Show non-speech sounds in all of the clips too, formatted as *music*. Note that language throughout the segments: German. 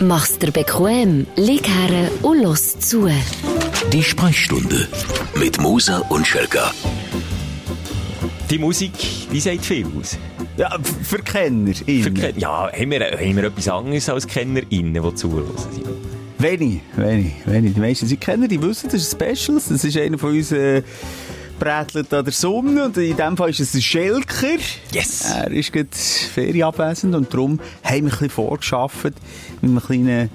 Mach's dir bequem, lieg her und los zu. Die Sprechstunde mit Musa und Schelka. Die Musik, die sagt viel aus. Ja, für Kenner. Für Ken ja, haben wir, haben wir etwas anderes als KennerInnen, die zuhören? Wenig, wenig, wenig. Die meisten sind Kenner, die wissen, das ist Specials. Das ist einer von uns, äh, brätelt an der Sonne und in dem Fall ist es ein Schelker. Yes! Er ist gerade ferienabwesend und darum haben wir ein bisschen vorgeschafft mit einem kleinen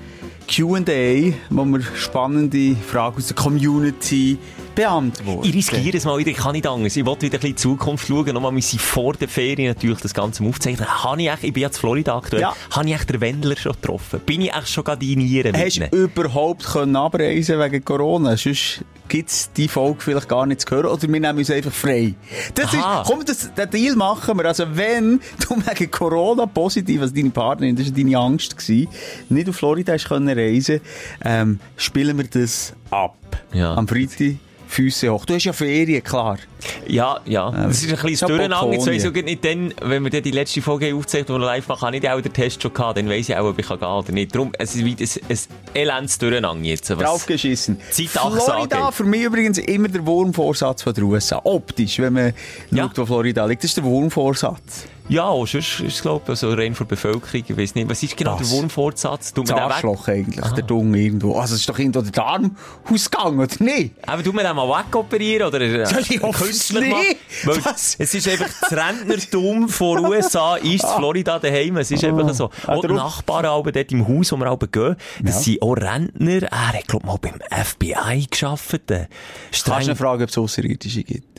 Q&A, wo wir spannende Fragen aus der Community beantworten. Ich riskiere es mal wieder, ich kann nicht anders. Ich wollte wieder ein bisschen in die Zukunft schauen. Nochmal, wir sind vor der Ferien natürlich das Ganze aufzeichnen. Habe ich, echt, ich bin jetzt Florida aktuell, Ja. habe ich echt den Wendler schon getroffen? Bin ich echt schon gerade in Nieren Hast du überhaupt können abreisen wegen Corona? Sonst gibt es die Folge vielleicht gar nicht zu hören. Oder wir nehmen uns einfach frei. Das Aha. ist, komm, das, den Deal machen wir. Also wenn du *laughs* wegen Corona positiv, also deine Partnerin, das war deine Angst, gewesen, nicht auf Florida hast können reisen, ähm, spielen wir das ab. Ja. Am Freitag. Füße hoch. Du hast ja Ferien, klar. Ja, ja. Das ist ein bisschen Durcheinander. Jetzt weiss ich nicht dann, wenn wir dann die letzte Folge aufzeichnen, die wir live machen, habe ich auch den Test schon gehabt. Dann weiss ich auch, ob ich gehen kann oder nicht. Darum, es ist wie ein, ein elendes Durcheinander jetzt. Draufgeschissen. Florida, für mich übrigens immer der Wurmvorsatz von der USA. Optisch, wenn man Ja. schaut, wo Florida liegt. Das ist der Wurmvorsatz. Ja, auch sonst ist es, glaube ich, also rein von der Bevölkerung. Ich weiss nicht. Was ist genau Was? der Wurmfortsatz? Tut Das? Arschloch eigentlich, der Dung irgendwo. Also es ist doch irgendwo der Darm ausgegangen, oder nicht? Aber du mir den mal wegoperieren oder äh, Ja, ich künstlich machen? Was? Es ist einfach das Rentnertum von USA ist in Florida daheim. Es ist einfach so. Ah, Auch die Nachbarn alle dort im Haus, wo wir alle gehen, das Ja. sind auch Rentner. Er hat, glaub mal beim FBI gearbeitet. Äh, Kannst du Streng, eine Frage, ob es Außerirdische gibt?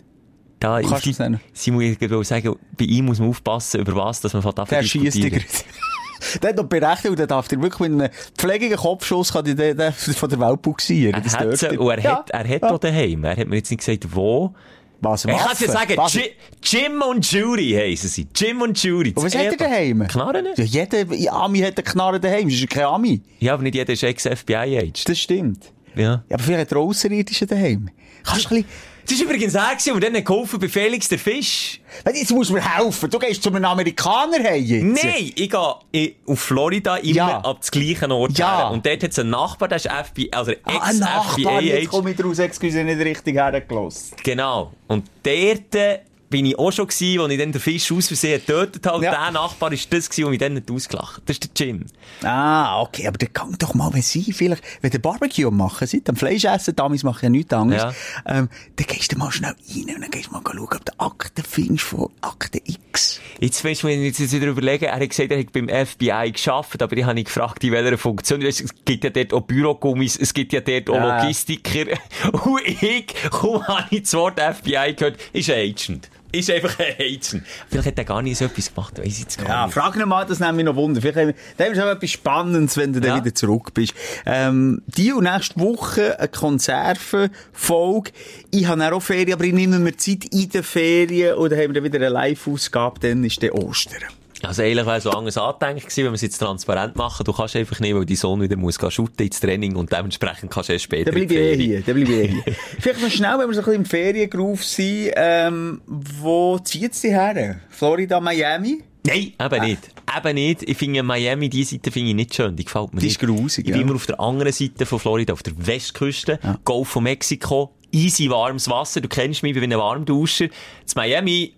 Da, kannst? Sie muss ich gerade sagen, bei ihm muss man aufpassen, über was, dass man von dich gerade. *laughs* Der hat noch berechnet der darf dir wirklich mit einem pflegigen Kopfschuss kann der, der von der Welt buxieren. Er hat sie, und er Ja. hat, er hat Ja. auch daheim. Er hat mir jetzt nicht gesagt, wo. Was, Ich kann dir Waffen? sagen? Ji- Jim und Judy heissen sie. Jim und Judy. Und was hat er daheim? Knarren? Ja, jeder Ami hat eine Knarre daheim, das ist kein Ami. Ja, aber nicht jeder ist Ex-FBI-Aged. Das stimmt. Ja. Ja, aber vielleicht hat er Außerirdische daheim. Kannst du ein bisschen... Das war übrigens er, und dann geholfen bei Felix der Fisch. Jetzt musst du mir helfen. Du gehst zu einem Amerikaner jetzt. Nein, ich gehe auf Florida immer Ja. ab das gleichen Ort Ja. her. Und dort hat es einen Nachbar, der ist FBI, also Ah, ein Nachbar, jetzt komme ich draus, excuse, nicht richtig hergelassen. Genau. Und dort äh, bin ich auch schon gewesen, als ich dann den Fisch aus Versehen getötet habe. Und Ja. der Nachbar ist das gewesen, der mich dann nicht ausgelacht. Das ist der Jim. Ah, okay, aber dann gang doch mal, wenn Sie vielleicht, wenn ihr Barbecue machen seid, am Fleisch essen, damals machen ja nichts anderes, ähm, dann gehst du mal schnell rein und dann gehst du mal schauen, ob du Akten findest von Akte X. Jetzt weißt du, ich jetzt wieder überlege, er hat gesagt, er hat beim FBI geschafft, aber ich habe ihn gefragt, in welcher Funktion. Es gibt ja dort auch Bürogummis, es gibt ja dort auch Ja. Logistiker. *laughs* Und ich, kaum habe ich das Wort FBI gehört, ist ein Agent. Ist einfach ein Agent. Vielleicht hat er gar nicht so etwas gemacht, weiss ich jetzt gar Ja, nicht. frag ihn mal, das nimmt mich noch Wunder. Vielleicht haben wir, dann schon etwas Spannendes, wenn du dann Ja. wieder zurück bist. Ähm, die und nächste Woche eine Konservenfolge. Ich habe auch Ferien, aber ich nehme mir Zeit in den Ferien und dann haben wir dann wieder eine Live-Ausgabe, dann ist der Ostern. Also eigentlich wäre so anders angedenkt gewesen, wenn wir es jetzt transparent machen. Du kannst einfach nicht, weil dein Sohn wieder muss gehen shooten ins Training und dementsprechend kannst du erst später Dann bleibe ich die eh hier. Dann bleibe ich eh hier. *laughs* Vielleicht noch schnell, wenn wir so ein bisschen im Feriengroove sind, ähm, wo zieht es dich her? Florida, Miami? Nein, eben nicht. Eben nicht. Ich finde Miami, die Seite finde ich nicht schön. Die gefällt mir Die nicht. ist grusig, Ich bin ja. immer auf der anderen Seite von Florida, auf der Westküste, Golf von Mexiko, easy warmes Wasser. Du kennst mich, ich bin ein Warmduscher. Das Miami,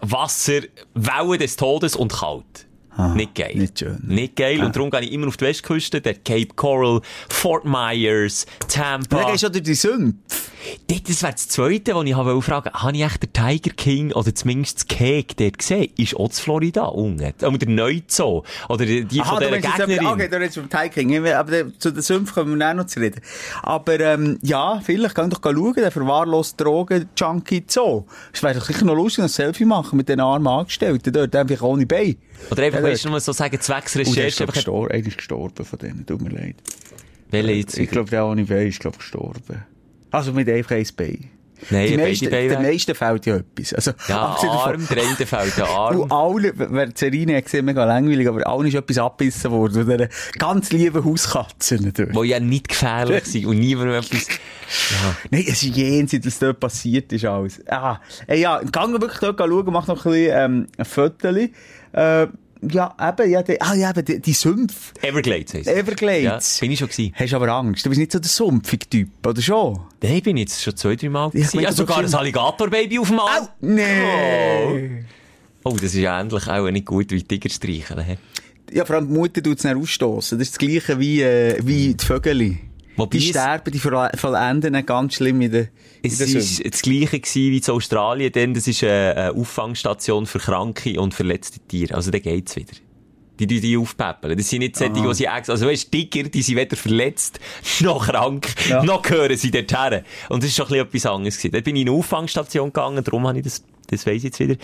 Wasser, Wellen des Todes und kalt. Nicht geil. nicht schön. Nicht geil. Und darum gehe ich immer auf die Westküste, der Cape Coral, Fort Myers, Tampa. Dann gehst du durch die Sümpfe. Das wäre das Zweite, was ich wollte fragen. Habe ich echt den Tiger King oder zumindest das Cake dort gesehen? Ist auch Florida unten? Oder der Neuzoo? Oder die die von der du meinst jetzt, Gegnerin? okay, du redest vom Tiking, aber der- zu den Sümpfen kommen wir auch noch zu reden. Aber, ähm, ja, vielleicht kann doch schauen, der verwahrloste Drogen-Junkie Zoo. Es wäre doch sicher noch lustig, ein Selfie machen mit den armen Angestellten dort, einfach ohne Bein. Oder einfach, Ja, weißt du, nur so sagen, zwecks Und der ist gestorben, einer ist gestorben von denen, tut mir leid. Welche jetzt? Ich glaube, der Bein ist, glaub, gestorben. Also mit einfach ein Bein. Nein, die meisten, den meisten fehlt ja etwas. Also, Ja, *laughs* Arm, der eine fällt der *laughs* Und Arm. alle, wer die Serie hat gesehen, mega langweilig, aber allen ist etwas abgebissen worden. Von dieser ganz lieben Hauskatze natürlich. Die ja nicht gefährlich *laughs* sind und niemandem etwas... Nein, es ist jenseits, was dort passiert ist alles. Ah, ey, ja, gang wirklich dort schauen, mach noch ein bisschen, ähm, ein Foto. Äh, Ja, eben, ja, die, ah, ja, eben, die, die Sümpfe. Everglades heisst es. Everglades. Ja, bin ich schon gewesen. Hast aber Angst? Du bist nicht so der sumpfige Typ, oder schon? Nein, bin ich jetzt schon zwei, drei Mal ich gewesen. meine, Ja, sogar ein Alligator-Baby auf dem Arm. Nee. Oh, das ist ja endlich auch nicht gut wie Tiger streicheln. Ja, vor allem die Mutter tut es nicht ausstoßen. Das ist das Gleiche wie, äh, wie die Vögel. Wobei Die sterben, die vollenden ganz schlimm in der, in Es der war das Gleiche gewesen wie in Australien, denn das ist eine, eine Auffangstation für kranke und verletzte Tiere. Also, da geht's wieder. Die, die, die aufpäppeln. Das sind nicht solche, die sie extra, also weißt, Tiger, die sind weder verletzt, *laughs* noch krank, Ja. noch gehören sie dort her. Und das ist schon ein bisschen etwas anderes gewesen. Dort bin ich in eine Auffangstation gegangen, darum habe ich das, das weiss ich jetzt wieder.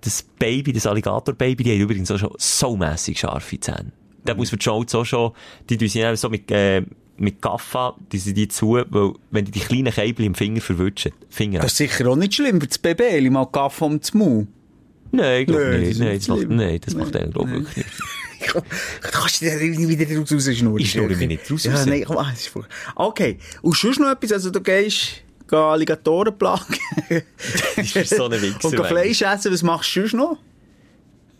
Das Baby, das Alligator-Baby, die haben übrigens auch schon so mässig scharfe Zähne. Da muss man die Schulz auch schon, die tun sie so mit, äh, mit Gaffa, die sind die zu, weil, wenn die die kleinen Käbel im Finger verwutschen, Finger Das ist sicher auch nicht schlimm für das Baby, mal Kaffee um das Maul. Nein, ich glaube nicht. Nein, das macht, nein, das macht er, glaube ich, wirklich nicht. *laughs* Du kannst dich da nicht wieder rausschnurren. Ich schnurre mich nicht raus. Ja, nein, komm, ah, das ist furchtbar. Okay. Und sonst noch etwas? Also, du gehst, geh Alligatoren plagen. *laughs* Das ist so ein *laughs* Wichser, Und. Fleisch essen, was machst du sonst noch?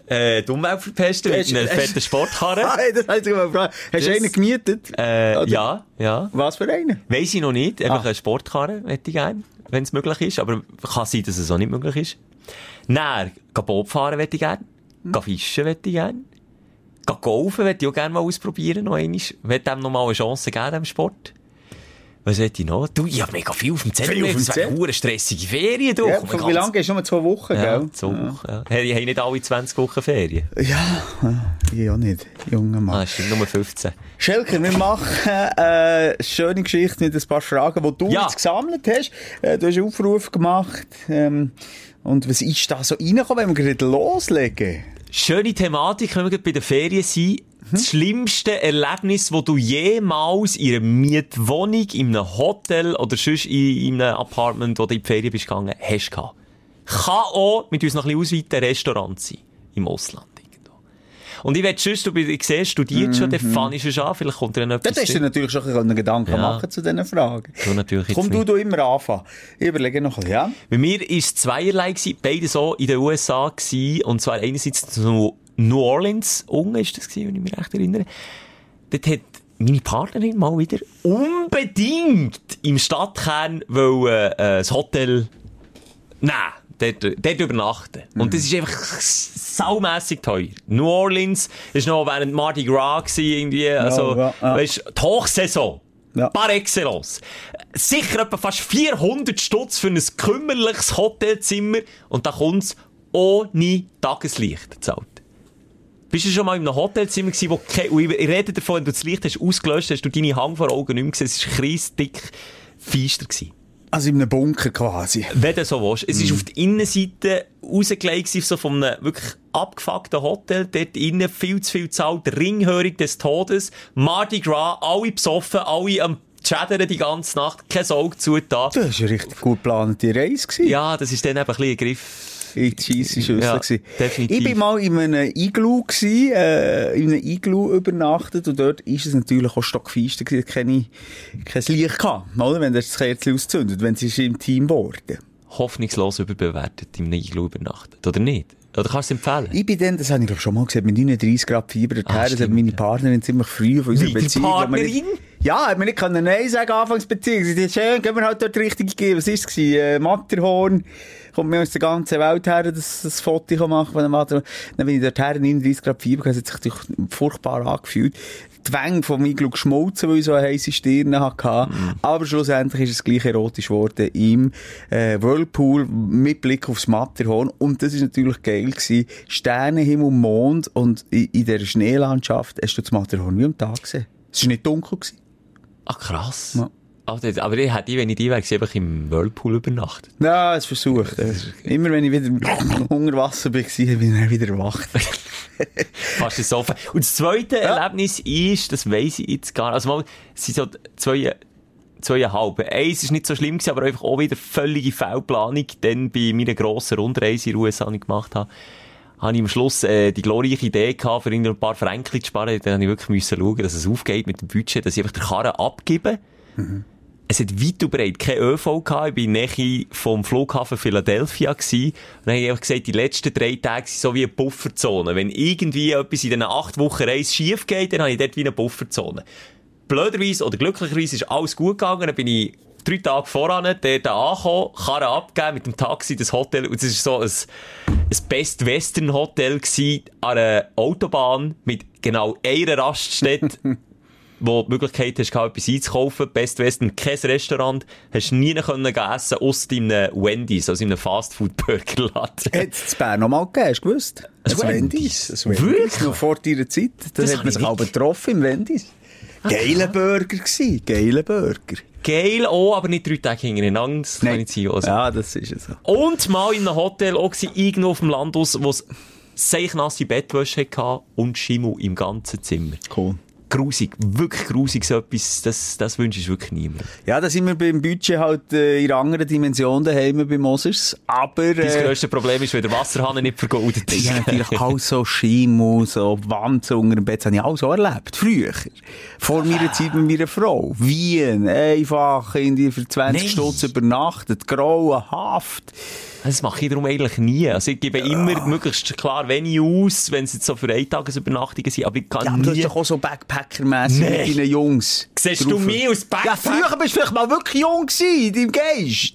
Äh, die Umwelt verpesten mit einer fetten Sportkarre. Ah, das heißt, ich mal fragen. Hast du einen gemietet? Äh, ja, ja. Was für einen? Weiss ich noch nicht. Einfach Ah. eine Sportkarre hätte ich gerne, wenn es möglich ist. Aber kann sein, dass es auch nicht möglich ist. Geh Boot fahren hätte ich gerne. Hm. Fischen hätte ich gerne. Golfen hätte ich auch gerne mal ausprobieren, noch einmal. Ich hätte dem noch mal eine Chance geben, dem Sport. Was hätte ich noch? Du, ich habe mega viel auf dem Zettel. Viel auf dem Zettel? eine stressige Ferien, du. Ja, wie lange gehst du? Nur zwei Wochen, Ja, gell? so, ja. Hey, Ich habe nicht alle 20 Wochen Ferien. Ja, ich auch nicht, junger Mann. Ah, stimmt, Nummer 15. Schelker, wir machen äh, eine schöne Geschichte mit ein paar Fragen, die du Ja. jetzt gesammelt hast. Äh, du hast einen Aufruf gemacht. Ähm, und was ist da so reingekommen, wenn wir gerade loslegen? Schöne Thematik, wenn wir gerade bei den Ferien sind. Das schlimmste Erlebnis, das du jemals in einer Mietwohnung, in einem Hotel oder sonst in, in einem Apartment, wo du in die Ferien bist gegangen, hast gehabt. Kann auch, mit uns noch ein bisschen ausweiten, Restaurant sein. Im Ausland. Und ich will sonst, du ich sehe, studiert schon, dann fange ich schon an, vielleicht kommt dir dann Da etwas hast du natürlich schon einen Gedanken Ja. machen zu diesen Fragen. Du natürlich Komm du, du immer anfangen. Ich überlege noch ein bisschen, ja? Bei mir war es zweierlei, gewesen, beide so in den USA gewesen, und zwar einerseits zu New Orleans, unten ist das gewesen, wenn ich mich recht erinnere. Dort hat meine Partnerin mal wieder unbedingt im Stadtkern wollen, äh, das Hotel, nein, dort, dort übernachten. Und das ist einfach saumässig teuer. New Orleans, war noch während Mardi Gras gewesen, irgendwie, also, ja, ja. weisst, die Hochsaison. Ja. Par excellence. Sicher etwa fast 400 Stutz für ein kümmerliches Hotelzimmer und da kommt's ohne Tageslicht zahlt. Bist du schon mal in einem Hotelzimmer gewesen, wo kein, ich rede davon, wenn du das Licht hast ausgelöscht, hast du deine Hang vor Augen nicht mehr gesehen, es war kreisdick feister gewesen. Also in einem Bunker quasi. Wenn du so willst. Es ist auf der Innenseite rausgelegt, so von einem wirklich abgefuckten Hotel, dort innen viel zu viel zahlt, Ringhörig des Todes, Mardi Gras, alle besoffen, alle am Schädern die ganze Nacht, kein Auge zu da. Das war eine richtig gut geplante Reise. Ja, das ist dann eben ein bisschen ein Griff. In die scheisse Schüssel. Ja, gewesen. definitiv. Ich bin mal in einem Iglu gewesen, äh, in einem Iglu übernachtet und dort ist es natürlich auch stockfeister gewesen, keine, kein Licht gehabt, oder? Wenn das Kerzchen auszündet, wenn es ist im Team geworden. Hoffnungslos überbewertet im Iglu übernachtet. Oder nicht? Oder kannst du es empfehlen? Ich bin dann, das habe ich glaub, schon mal gesagt, mit 39 Grad Fieber Ah, das hat meine. Partnerin ziemlich früh von unserer Beziehung. Partnerin? Ja, hat mir nicht können Nein sagen, Anfangsbeziehung. Sie hat schön, gehen wir halt dort richtig geben. Was ist es? Äh, Matterhorn. Kommt mir aus der ganzen Welt her, das, das Foto machen von dem Matterhorn. Dann bin ich dort her, 39 Grad Fieber, das hat sich furchtbar angefühlt. Die Wänge vom Iglu geschmolzen, weil ich so eine heisse Stirn hatte. Mhm. Aber schlussendlich ist es gleich erotisch geworden im äh, Whirlpool mit Blick aufs Matterhorn. Und das ist natürlich geil gewesen. Sterne, Himmel, Mond und in, in dieser Schneelandschaft hast du das Matterhorn wie am Tag gesehen. Es war nicht dunkel. Gewesen. Ach, krass. Ja. Aber, das- ich hätte, wenn ich die wäre, einfach im Whirlpool übernachtet. Ja, es versucht. Immer wenn ich wieder *laughs* unter Wasser war, bin ich dann wieder erwacht. *laughs* Fast so. Und das zweite Erlebnis ist, das weiss ich jetzt gar nicht. Also mal, es sind so zwei, zweieinhalb. Eins ist nicht so schlimm gewesen, aber einfach auch wieder völlige Fehlplanung. Dann bei meiner grossen Rundreise in den USA, die ich gemacht habe, habe ich am Schluss äh, die glorreiche Idee gehabt, für irgendwie ein paar Franken zu sparen. Dann habe ich wirklich müssen schauen, dass es aufgeht mit dem Budget, dass ich einfach den Karren abgebe. es hat weit und breit kein ÖV gehabt. Ich bin näher vom Flughafen Philadelphia gewesen. Und dann habe ich einfach gesagt, die letzten drei Tage sind so wie eine Bufferzone. Wenn irgendwie etwas in diesen acht Wochen Reise schief geht, dann habe ich dort wie eine Bufferzone. Blöderweise oder glücklicherweise ist alles gut gegangen. Dann bin ich drei Tage voran dort angekommen, Karre abgeben mit dem Taxi, das Hotel. Und es war so ein, ein Best Western Hotel gewesen, an einer Autobahn mit genau einer Raststätte. *laughs* wo du die Möglichkeit hast, etwas einzukaufen. Best Western, kein Restaurant. Hast nie können essen, ausser in einem Wendy's, also in einem Fastfood-Burgerladen. Hat es in Bern noch mal gegeben, hast du gewusst? Ein Ein Wendy's? Wendy's. Ein Wendy's. Wirklich? Noch vor deiner Zeit. Da Das hat man ich sich aber getroffen im Wendy's. Geiler Burger gsi, geiler Burger. Geil auch, aber nicht drei Tage hintereinander. Das kann ich nicht sein. Also. Ja, das ist es so. Und mal in einem Hotel auch gewesen, irgendwo auf dem Landhaus, wo es seichnasse Bettwäsche hatte und Schimmel im ganzen Zimmer. Cool. Grusig, wirklich grusig so etwas, das, das wünsche ich wirklich niemandem. Ja, da sind wir beim Budget halt äh, in einer anderen Dimension daheim bei Mosers. Aber... Äh, grösstes Problem ist, wenn der Wasserhahn nicht vergoldet ist. habe natürlich auch so Schimmel, so Wanzen unter dem Bett, das habe ich auch so erlebt. Früher. Vor meiner Zeit mit meiner Frau. Wien, einfach, in die für 20 Nein. Stutz übernachtet, grauenhaft. Das mache ich darum eigentlich nie. Also ich gebe immer möglichst klar wenig aus, wenn es jetzt so für Eintagesübernachtungen sind, aber ich kann Ja, aber du nie... hast doch auch so Backpacker-mässig Nein. mit deinen Jungs. Siehst drauf. du mich als Ja, Backpacker? früher bist du vielleicht mal wirklich jung gewesen, in deinem Geist.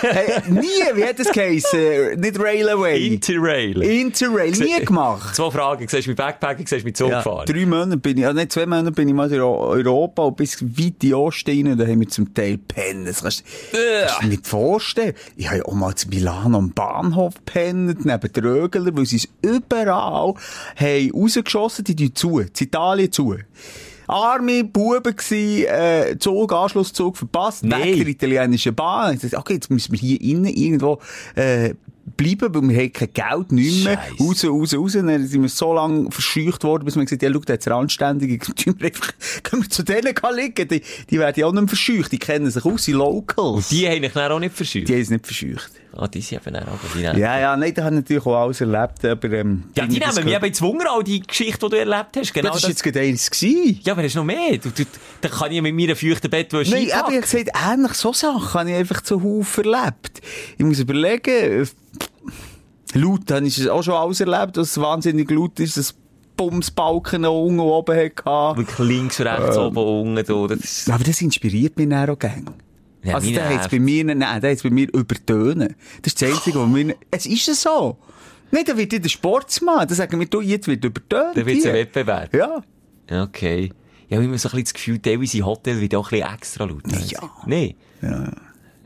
Hey, nie, wie hat das geheißen? Nicht Railway. Interrail. Interrail, nie gemacht. Zwei Fragen. Siehst du mit Backpacken, siehst du mit Zug Ja, fahren? drei Monate bin ich, also nicht zwei Monate bin ich mal in Euro- Europa und bis weit in die Osten rein, da haben wir zum Teil pennen. Das kannst, du dir nicht vorstellen. Ich habe ja auch mal zu Milano am Bahnhof pennt, neben den Rögler, weil sie es überall haben rausgeschossen, die tun zu, in Italien zu. Arme Buben gsi, äh, Zug, Anschlusszug verpasst, Nein. weg der italienischen Bahn. Ich dachte, okay, jetzt müssen wir hier innen irgendwo, äh, bleiben, weil wir haben kein Geld, nicht mehr. Raus, raus, raus. Dann sind wir so lange verscheucht worden, bis man gesagt hat, ja, schau. Tun *laughs* wir einfach, können wir zu denen liegen? Die, die werden ja auch nicht mehr verscheucht. Die kennen sich aus, die Locals. Die haben ich dann auch nicht verscheucht. die haben es nicht verscheucht. Ah, die sind eben auch, die. Ja, ja, nein, da haben natürlich auch alles erlebt, aber, ähm, Ja, die das nehmen mich eben jetzt Wunder, all die Geschichte, die du erlebt hast. Genau das das. war jetzt gerade eins gewesen. Ja, aber hast noch mehr? Du, du, dann kann ich mit meiner feuchten Bettwäsche Nein, aber ich habe gesagt, ähnlich so Sachen habe ich einfach zu Haufen erlebt. Ich muss überlegen, äh, laut habe ich auch schon alles erlebt, es wahnsinnig laut ist, dass Bumsbalken unten oben hatte. Wirklich links, rechts, Ähm. oben, unten, da. Das, Aber das inspiriert mich dann auch gerne. Ja, also, der hat nervt. bei mir, nein, der hat bei mir übertönen. Das ist das Einzige, was mir, es ist so. Nein, da wird der Sportsmann, da sagen wir, du, jetzt wird übertönt. dann wird es ein. Wettbewerb. Ja. Okay. Ja, ich habe immer so ein bisschen das Gefühl, teilweise Hotel wird auch ein bisschen extra laut. Ja. Nee. Ja.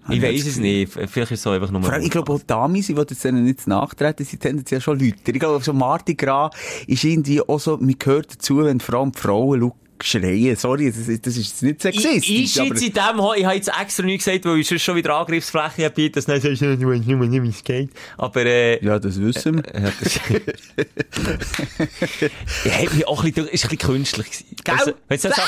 Ich weiß es nicht. Vielleicht ist es so einfach nur... Vor allem, ich glaube, auch die Damen, die jetzt denen nicht nachtreten, sind tendenziell schon Leute. Ich glaube, so Mardi Gras ist irgendwie auch so, man gehört dazu, wenn vor allem Frauen schau, schreien. Sorry, das ist, das ist nicht Ich, sexistisch. ich aber- jetzt in dem, ich habe jetzt extra nichts gesagt, weil ich sonst schon wieder Angriffsfläche habe, dass nicht sagst, du weißt nicht, wie es geht. Aber, äh, Ja, das wissen wir. Ja, das ja, *laughs* hat mich auch ein bisschen, ist ein bisschen künstlich gewesen. Gell? Also, du sagst,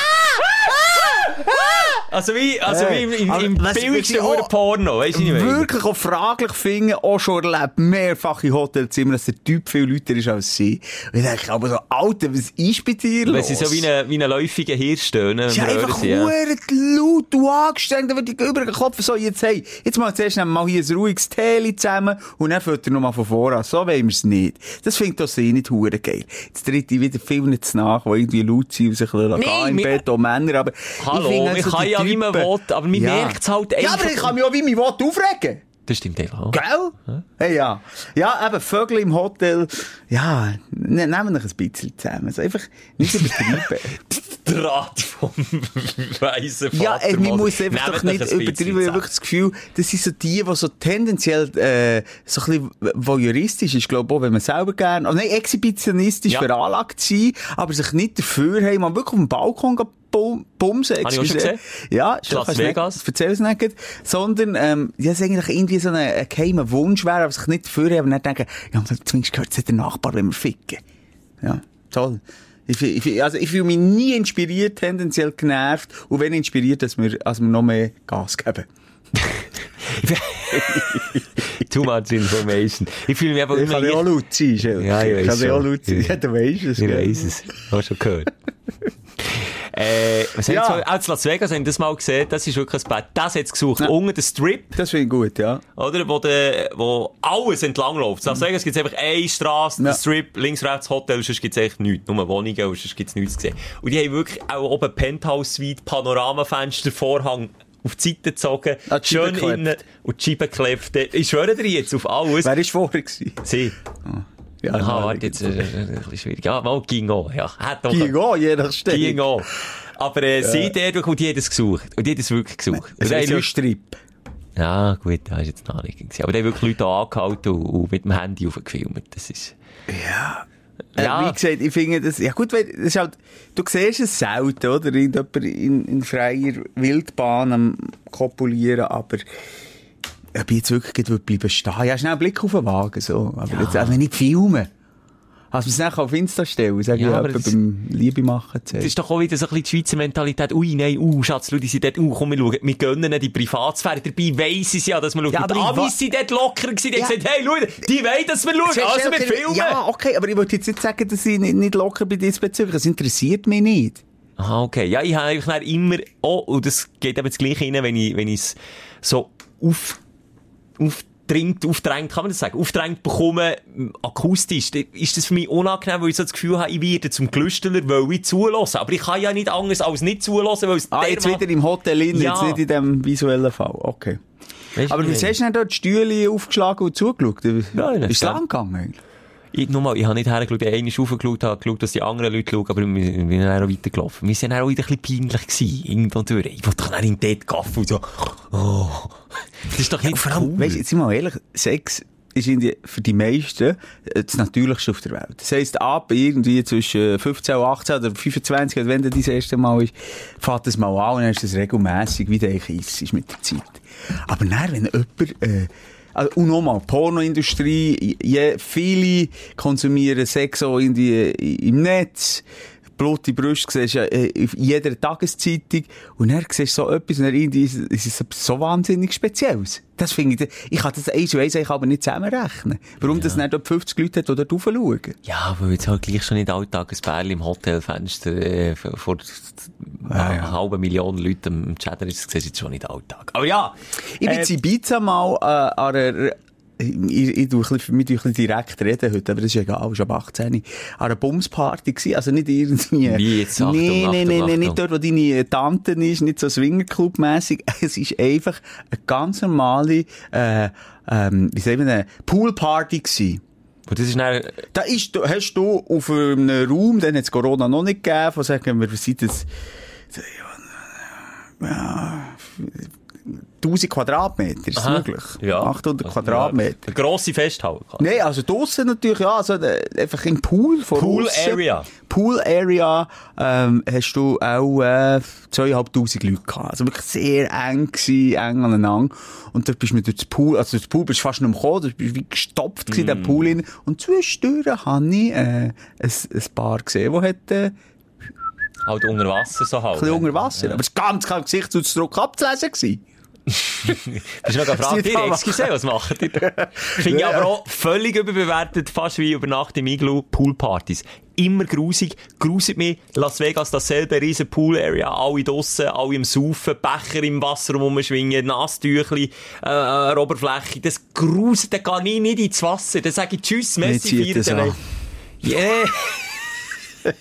also wie, also wie im, im, Aber im billigsten auch Huren-Porno, weißt du, ich meine? Wirklich auch fraglich finden, auch schon erlebt, mehrfach in Hotelzimmern, dass der Typ viel lauter ist als sie. Und ich denke, aber so, Alter, was ist bei dir los? sie so wie ein wie eine läufige Hirsch stehen, ist einfach hören, ja. laut, du angestrengt, wird die über den Kopf so, jetzt, hey, jetzt mal zuerst mal hier ein ruhiges Teli zusammen und dann fällt er nochmal von voran. So wollen wir es nicht. Das findet doch sie nicht hure geil. Jetzt tritt ich wieder viel nicht nach, die irgendwie laut sind und sich ein Nee, im Bett, auch Männer, aber Hallo, ich man also kann die ja, wie man will, aber man merkt's halt Ja, einfach. aber ich kann mich auch wie mein Wort aufregen. Das stimmt einfach auch. Gell? Hey, ja. Ja, eben, Vögel im Hotel. Ja, ne, nehmen wir noch ein bisschen zusammen. Also einfach nicht übertreiben. *laughs* Draht vom *laughs* weisen Vater. ja, ey, man muss einfach doch nicht ein übertreiben. Ich habe wirklich das Gefühl, das sind so die, die so tendenziell, äh, so ein bisschen voyeuristisch ist, glaube ich, auch, wenn man selber gerne, also nein, exhibitionistisch Ja. veranlagt sein, aber sich nicht dafür haben, man wirklich auf dem Balkon bumsen. Habe ich auch schon gesehen. Ja, Las du nicht- Vegas. Erzähl es nicht. Sondern, ähm, ja, es eigentlich irgendwie so ein, ein geheimer Wunsch wäre, aber sich nicht dafür haben, aber nicht denken, ja, zumindest gehört es der Nachbar, wenn wir ficken. Ja, toll. Ich, ich, also ich fühle mich nie inspiriert, tendenziell genervt. Und wenn inspiriert, dass wir, als wir noch mehr Gas geben. *laughs* Too much information. Ich fühle mich einfach Ich immer... kann ja auch laut sein, Schild. Ja, ich weiss kann ja auch laut sein. Ja. Du weisst es. Ich weiss es. Hast schon gehört. *laughs* Äh, was Ja. haben auch in Las Vegas haben das mal gesehen, das ist wirklich ein Bett. Das hat's gesucht. Ja. Unten der Strip, Das finde ich gut, ja. oder? Wo, de, wo alles entlang läuft. In Las Vegas gibt's einfach eine Straße, Ja. Strip, links, rechts Hotel, sonst gibt's echt nichts. Nur Wohnungen, sonst gibt's nichts zu sehen. Und die haben wirklich auch oben Penthouse-Suite, Panoramafenster, Vorhang auf die Seite gezogen, Ah, die schön innen und die Scheibe geklebt. Ich schwöre dir jetzt auf alles. Wer war vorher? gewesen? Sie. Ja, Aha, warte, jetzt, äh, ein bisschen schwierig. Ja, mal ging auch, ja. Hat doch- Ging auch, je nach Ging Stelle. auch. Aber, äh, sie der, und die hat es gesucht. Und die hat es wirklich gesucht. Es Und da ist ja Leute- Strip. Ja, gut, das ist jetzt naheliegend gewesen. Aber da haben wirklich Leute angehalten und, und mit dem Handy aufgefilmt. Das ist... Ja. Ja. Äh, wie gesagt, ich finde das, ja gut, weil, das ist halt, du siehst es selten, oder? Irgendjemand in, in freier Wildbahn am Kopulieren, aber, ob ich jetzt wirklich bleiben stehen. Ja, schnell einen Blick auf den Wagen, so. Aber jetzt, also nicht filmen. Also, wir es nachher auf Insta stellen, sage Ja, ich aber ja, das- beim Liebe machen. Das ist doch auch wieder so ein bisschen die Schweizer Mentalität. Ui, nein, uh, Schatz, die sind dort, uh, komm, wir schauen, wir gönnen die Privatsphäre. Dabei weiss es ja, dass wir schauen. Ja, Ja, die ich Amis sind dort locker gewesen. Die Ja. gesagt, hey, schau, die wollen, dass wir schauen. Also, wir filmen. Ja, okay, aber ich wollte jetzt nicht sagen, dass ich nicht, nicht locker bin diesbezüglich. Das interessiert mich nicht. Aha, okay. Ja, ich habe eigentlich immer, oh, und das geht eben das Gleiche rein, wenn ich, wenn ich es so auf, aufdrängt, aufdrängt, kann man das sagen, aufdrängt bekomme, m, akustisch, ist das für mich unangenehm, weil ich so das Gefühl habe, ich werde zum Glüsteler, weil ich zulassen. Aber ich kann ja nicht anders als nicht zulassen, weil es Ah, jetzt wieder im Hotel in, Ja. jetzt nicht in dem visuellen Fall. Okay. Weisst du, Aber wie wie ich hast du denn dort die Stühle aufgeschlagen und zugeschaut? Nein, ist es lang gegangen eigentlich? Ich, nochmal, ich habe nicht hergeschaut, ich habe einmal raufgeschaut, habe geschaut, dass die anderen Leute schauen, aber wir wir sind dann auch weitergelaufen. Wir sind dann auch wieder ein bisschen peinlich gewesen, irgendwo durch. Ich wollte nicht in dort gaffen und so, oh. Das ist doch nicht Vor allem, cool. weißt jetzt sind wir mal ehrlich, Sex ist die, für die meisten das Natürlichste auf der Welt. Das heisst, ab irgendwie zwischen 15 und 18 oder 25, oder wenn das das erste Mal ist, fährt das mal an und dann ist das regelmässig, wie der eigentlich ist, mit der Zeit. Aber dann, wenn jemand, äh, und nochmal, Pornoindustrie, je, viele konsumieren Sex auch in die, im Netz, blutige Brüste siehst du ja äh, in jeder Tageszeitung und dann siehst du so etwas und dann irgendwie ist, ist es etwas so wahnsinnig Spezielles. Das finde ich, ich kann das eins und eins aber nicht zusammenrechnen. Warum das nicht dort 50 Leute hat, die dort raufschauen? Ja, weil jetzt halt gleich schon nicht alltag ein Bärli im Hotelfenster äh, vor vor einer halben Million Leuten am Chatter ist, das siehst du jetzt schon nicht alltag. Aber ja, Ich bin äh, in Ibiza mal äh, an einer, ich, ich, tue ein bisschen, wir tun ein bisschen direkt reden heute, aber das ist egal, ich war ab 18. An einer Bumsparty gewesen, also nicht irgendwie... Wie jetzt? Achtung, nee, nee, nee, nee, nicht dort, wo deine Tante ist, nicht so Swingerclub-mässig. *laughs* Es ist einfach eine ganz normale, äh, ähm, wie sagen wir, Poolparty gewesen. und das ist dann, Da ist, hast du auf einem Raum, den hat es Corona noch nicht gegeben, von sagen wir, sind das, ja, 1000 Quadratmeter, ist das Aha. möglich? ja. 800 Also, Quadratmeter. Ja, eine grosse Festhalle. Nein, also draussen natürlich, ja, also äh, einfach im Pool von Pool aussen. Area. Pool Area, ähm, hast du auch, äh, zweieinhalbtausend Leute gehabt. Also wirklich sehr eng gewesen, eng aneinander. Und dort bist du mit durch das Pool, also durch das Pool bist du fast nicht mehr gekommen, du bist wie gestopft gewesen, Mm. der Pool rein. Und zwischendurch habe ich, äh, ein, ein Paar gesehen, wo hat, äh, ein Halt unter Wasser so halt. bisschen unter Wasser. Aber es war ganz kein Gesichtsausdruck abzulesen gewesen. Bist du noch gefragt, ihr, da excuse, was macht ihr? *laughs* Finde ich aber auch völlig überbewertet, fast wie über Nacht im Iglu, Poolpartys. Immer grusig, gruset mich, Las Vegas, dasselbe riesen Pool-Area, alle draussen, alle im Saufen, Becher im Wasser rumschwingen, Nasstüchli, äh, an der Oberfläche, das gruset, da gehe ich nicht ins Wasser, dann sage ich Tschüss, Messi, zieht vier das an. Yeah. *laughs*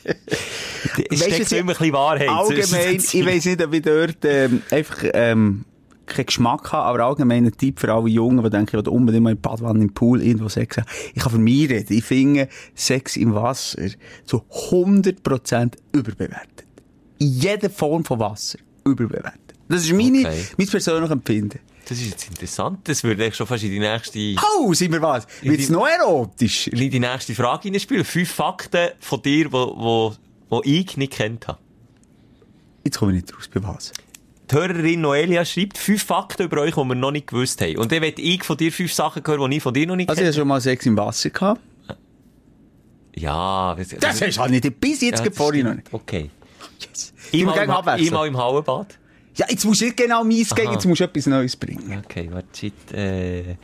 Es Weisst du, immer ein bisschen Wahrheit. Allgemein, ich weiss nicht, ob ich dort ähm, einfach ähm, keinen Geschmack habe, aber allgemein ein Tipp für alle Jungen, die denken, ich will unbedingt mal in Badwanne, im Pool, irgendwo Sex haben. Ich kann von mir reden. Ich finde Sex im Wasser zu 100% überbewertet. In jeder Form von Wasser überbewertet. Das ist meine, Okay. mein persönliches Empfinden. Das ist jetzt interessant, das würde ich schon fast in die nächste... Oh, sind wir was? Wird's noch erotisch? in die nächste Frage hineinspielen. Fünf Fakten von dir, wo, wo, wo ich nicht kennt habe. Jetzt komme ich nicht raus, bei was? Die Hörerin Noelia schreibt fünf Fakten über euch, die wir noch nicht gewusst haben. Und dann will ich von dir fünf Sachen hören, die ich von dir noch nicht Also, ich kennt habe schon mal Sex im Wasser gehabt. Ja, das, Das hast du halt nicht bis jetzt ja, vorhin noch nicht. Okay. Yes. Ich Gib mir mal, gegen im, abwechseln. ich mal im Hallenbad. Ja, jetzt musst du nicht genau meins gehen, jetzt musst du etwas Neues bringen. Okay, warte, äh...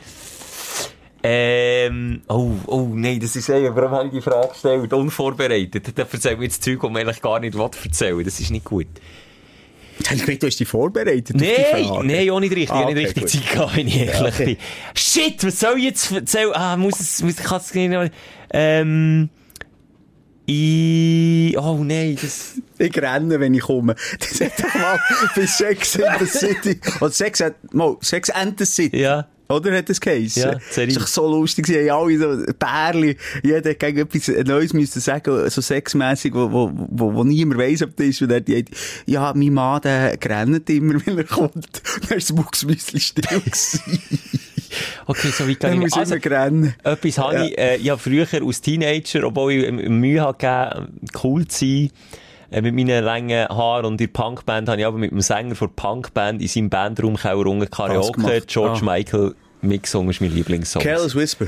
Ähm, oh, oh, nein, das ist ey, warum habe ich die Frage gestellt? Unvorbereitet. Da erzählt mir jetzt Zeug, das man eigentlich gar nicht erzählen will. Das ist nicht gut. Ich gedacht, du hast dich vorbereitet die Nein, nein, auch nicht richtig. Ah, Ah, nicht okay, richtig gut. Zeit gehabt, wenn ich ehrlich okay. bin. Shit, was soll ich jetzt erzählen? Ah, muss es, muss, ich kann es nicht ähm, ich, oh nein, das, Ich renne, wenn ich komme. *laughs* Das hat doch mal bei Sex in the City. *laughs* Oder Sex, at- mal, Sex and the City. ja. Oder hat das geheißen? Ja, das Serie. ist so lustig. Sie haben alle so Pärchen. Jeder hat gegen etwas Neues müssen sagen, so sexmässig, wo, wo, wo, wo niemand weiss, ob das ist. Und dann die, ja, mein Mann, der rennt immer, *laughs* wenn er kommt. Und dann ist das Mucksmüsli still gewesen. *laughs* Okay, so weit kann ich rennen. Etwas habe ich, äh, ja, früher als Teenager, obwohl ich Mühe hatte, cool zu sein, äh, mit meinen langen Haaren und in der Punkband habe ich aber mit dem Sänger von der Punkband in seinem Bandraum unten Karaoke? George Ah. Michael mitgesungen, ist mein Lieblingssong. Careless Whisper.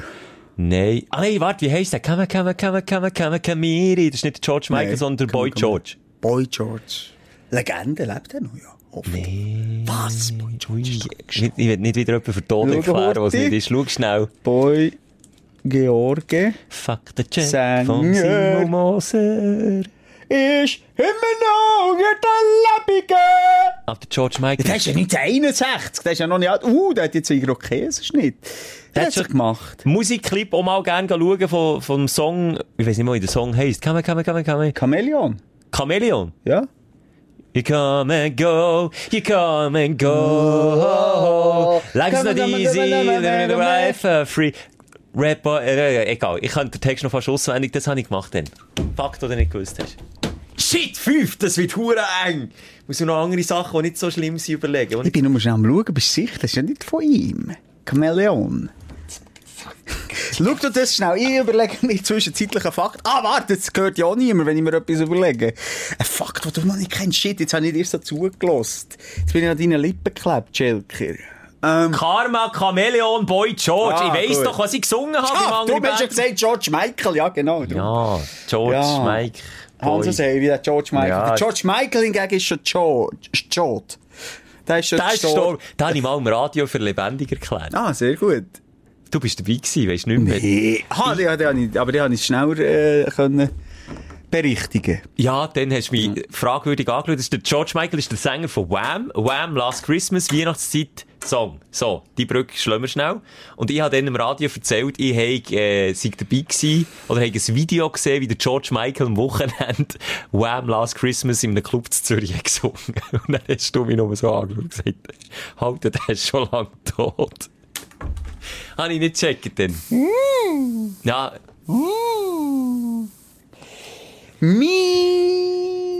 Nein. Ah, nein, warte, wie heisst der? Come, come, come, come, come, come, Das ist nicht der George Michael, Nein, sondern Boy come. George. Boy George. Legende, lebt er noch, ja. Hoffentlich. Was? Boy George Ich, ich will nicht wieder jemanden für Schau, erklären, was nicht ist. Schau schnell. Boy George Fuck the Check Sänger. von Simon Moser. Ist immer noch der Lebige. Aber der George Michael. Der ist ja nicht 61, der ist ja noch nicht alt. Uh, der hat jetzt einen Irokesenschnitt. Der hat sich gemacht. Musikclip auch mal gerne schauen von, vom Song, ich weiß nicht mal, wie der Song heisst. Come, come, come, come. Chamäleon. Chameleon. Ja? You come and go, you come and go. Life's Come not easy, living the life uh, free. Rap, äh, äh, egal. Ich könnte den Text noch fast auswendig, das habe ich gemacht dann. Fakt, oder nicht gewusst hast. Shit, fünf, das wird hure eng. Ich muss mir noch andere Sachen, die nicht so schlimm sind, überlegen. die Ich bin nur schnell am Schauen, bist du sicher? Das ist ja nicht von ihm. Chamäleon. *laughs* Schau dir das schnell. Ich überlege mir zwischenzeitlich einen Fakt. Ah, warte, das gehört ja auch niemand, wenn ich mir etwas überlege. Ein Fakt, den du noch nicht kennst. Shit, jetzt habe ich dir so zugelost. Jetzt bin ich an deinen Lippen geklebt, Schelker. Ähm, Karma, Chameleon, Boy George. Ah, ich weiss gut. doch, was ich gesungen habe beim du hast ja gesagt George Michael. Ja, genau. Du. Ja, George, Ja. Mike, Hansa sagen, wie der George Michael. Ja. Der George Michael hingegen ist schon George. George. Der ist schon Der ist gestorben. Den habe ich mal im Radio für lebendig erklärt. Ah, sehr gut. Du bist dabei gewesen, weisst du nicht mehr. Nee. Ah, die, die, die, aber die habe ich schneller äh, können berichtigen. Ja, dann hast du mich fragwürdig angeschaut. Der George Michael ist der Sänger von Wham. Wham, Last Christmas, Weihnachtszeit, Song. So, die Brücke schlagen wir schnell. Und ich habe dann im Radio erzählt, ich habe, äh, sei dabei gewesen, oder habe ein Video gesehen, wie der George Michael am Wochenende *laughs* Wham, Last Christmas in einem Club zu Zürich *laughs* hat gesungen. Und dann hast du mich nur so angeschaut und gesagt, halt, der ist *laughs* schon lange tot. Habe ich nicht gecheckt dann. Ja, Mies.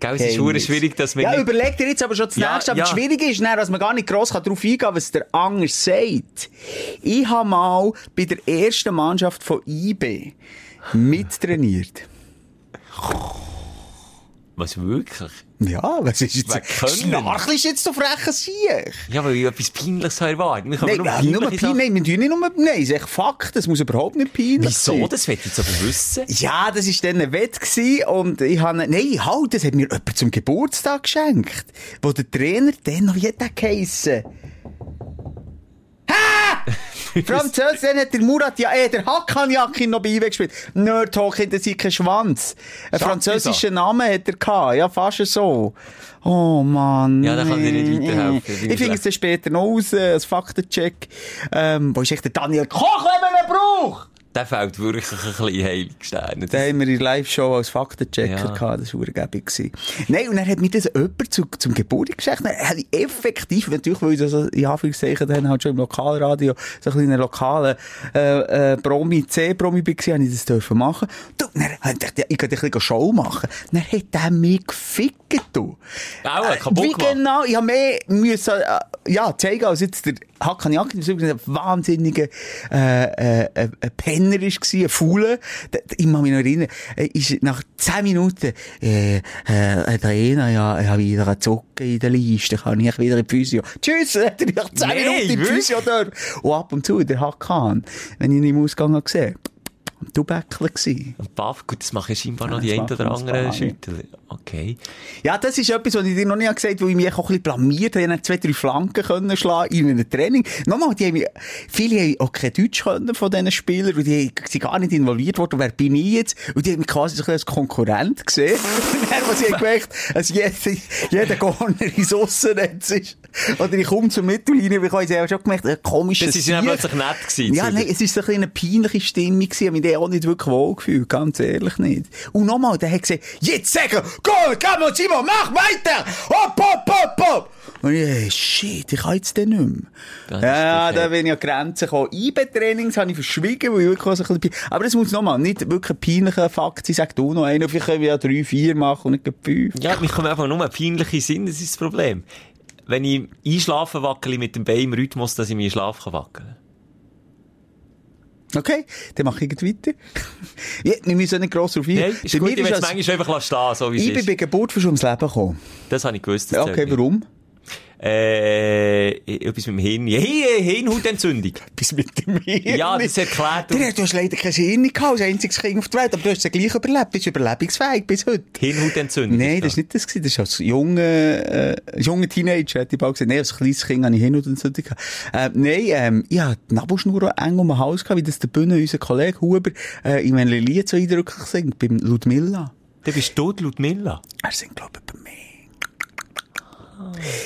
Gell, es ist verdammt schwierig, dass man Ja, nicht... überleg dir jetzt aber schon das Ja, nächste. Aber ja. das Schwierige ist, dann, dass man gar nicht gross darauf eingehen kann, was der anders sagt. Ich habe mal bei der ersten Mannschaft von IB mittrainiert. Was, wirklich? Ja, was ist jetzt? Wer können? Schnarchelst jetzt so frechen Sieg? Ja, weil ich etwas Peinliches erwartet. Nein, nur nur peinliche Pein, Sachen- nein, wir tun nicht nur, nein, ist echt Fakt, das muss überhaupt nicht peinlich Wieso? sein. Das will ich jetzt aber wissen. Ja, das war dann ein Wett und ich habe, nein, halt, das hat mir jemand zum Geburtstag geschenkt. Wo der Trainer dann noch, wie hat der geheissen? Ha! Französisch, dann hat der Murat, ja, eh, der Hakan Yakin noch bei IW gespielt. Nerd Talk hinter sich kein Schwanz. Ein Schatzi, französischen Namen hat er gehabt, ja, fast so. Oh Mann. Ja, da kann ich nicht weiterhelfen. Ich finde es dann später noch raus, als Faktencheck. Ähm, wo ist echt der Daniel Koch, wenn man ihn braucht? Der fällt wirklich ein bisschen heilig haben wir in Live-Show als Faktenchecker Ja. gehabt, das war urgebig. Nein, und dann hat mir das jemand zu, zum Geburtstag geschenkt. Dann habe ich effektiv, natürlich, weil ich das in Anführungszeichen dann halt schon im Lokalradio, so ein kleiner lokaler, äh, äh, Promi, C-Promi war, habe ich das dürfen machen. Du, dann ich ich ein bisschen Show machen. Dann hat der mich gefickt, du. Aua, kaputt Wie gemacht. genau? Ich habe mehr müssen, äh, ja, zeigen, als jetzt der Hakan Yakin, der ein wahnsinniger, äh, äh, äh, ein Penner ist ein Fauler. Ich muss mich noch erinnern, äh, ist nach 10 Minuten, äh, äh, der eine, ja, ich habe wieder einen Zucker in der Liste, kann ich wieder in die Physio. Tschüss, *laughs* hat er nach 10 Nee, Minuten in die? Physio dort. Und ab und zu, der Hakan, wenn ich ihn im Ausgang habe gesehen, am Tubäckler gewesen. Und Baff, gut, das machen scheinbar noch Ja, die das ein oder anderen paar, Schüttler. Okay. Ja, das ist etwas, was ich dir noch nicht gesagt habe, weil ich mich auch ein bisschen blamiert habe. Ich hätte zwei, drei Flanken können schlagen in einem Training. Nochmal, die haben viele haben auch kein Deutsch können von diesen Spielern und die sind gar nicht involviert worden. Wer bin ich jetzt? Und die haben mich quasi so ein als Konkurrent gesehen. *laughs* Und dann, was ich gemerkt dass jeder, jeder Corner ins Aussennetz ist. Oder ich komme zur Mittellinie, ich habe auch schon gemerkt, ein komisches Das ist ja plötzlich nett gewesen. Ja, nein, es ist so ein bisschen eine peinliche Stimmung gewesen. Ich habe mich auch nicht wirklich wohl gefühlt. Ganz ehrlich nicht. Und nochmal, der hat gesagt, jetzt sagen, go, komm, Simon, mach weiter! Hopp, hopp, hopp, hopp! Und ich, hey, shit, ich kann jetzt den nicht mehr. Ja, da bin ich an Grenzen gekommen. IB-Trainings habe ich verschwiegen, weil ich wirklich so ein bisschen... Aber das muss nochmal nicht wirklich ein peinlicher Fakt sein. Sag du noch einen, vielleicht können wir ja drei, vier machen und nicht fünf. Ja, mich kommen einfach nur peinliche Sinn, das ist das Problem. Wenn ich einschlafen wackele ich mit dem Bein im Rhythmus, dass ich mich schlafen kann wackeln. Okay, dann mache ich jetzt weiter. ja, wir müssen nicht gross drauf ein. Nein, ist Bei gut, ich will es manchmal einfach stehen, so wie Ich es bin ist. bei Geburt frisch ums Leben gekommen. Das habe ich gewusst. Okay, warum? Äh, etwas mit dem Hirn. Hey, Hirnhautentzündung. *laughs* Bis mit dem Hirn. Ja, das erklärt... Du, du hast leider kein Hirn gehabt, als einziges Kind auf der Welt, aber du hast es gleich überlebt, bist überlebensfähig bis heute. Hirnhautentzündung. Nein, das war nicht das. gewesen. Das ist als junger, äh, junger Teenager, hätte ich bald gesagt. Nein, als kleines Kind habe ich Hirnhautentzündung. Äh, nein, ähm, ich hatte die Nabelschnur eng um den Hals gehabt, wie das der Bühne, unser Kollege Huber, äh, in meinem Lied so eindrücklich singt, beim Ludmilla. Dann bist du Ludmilla. Er singt, glaube ich, bei mir.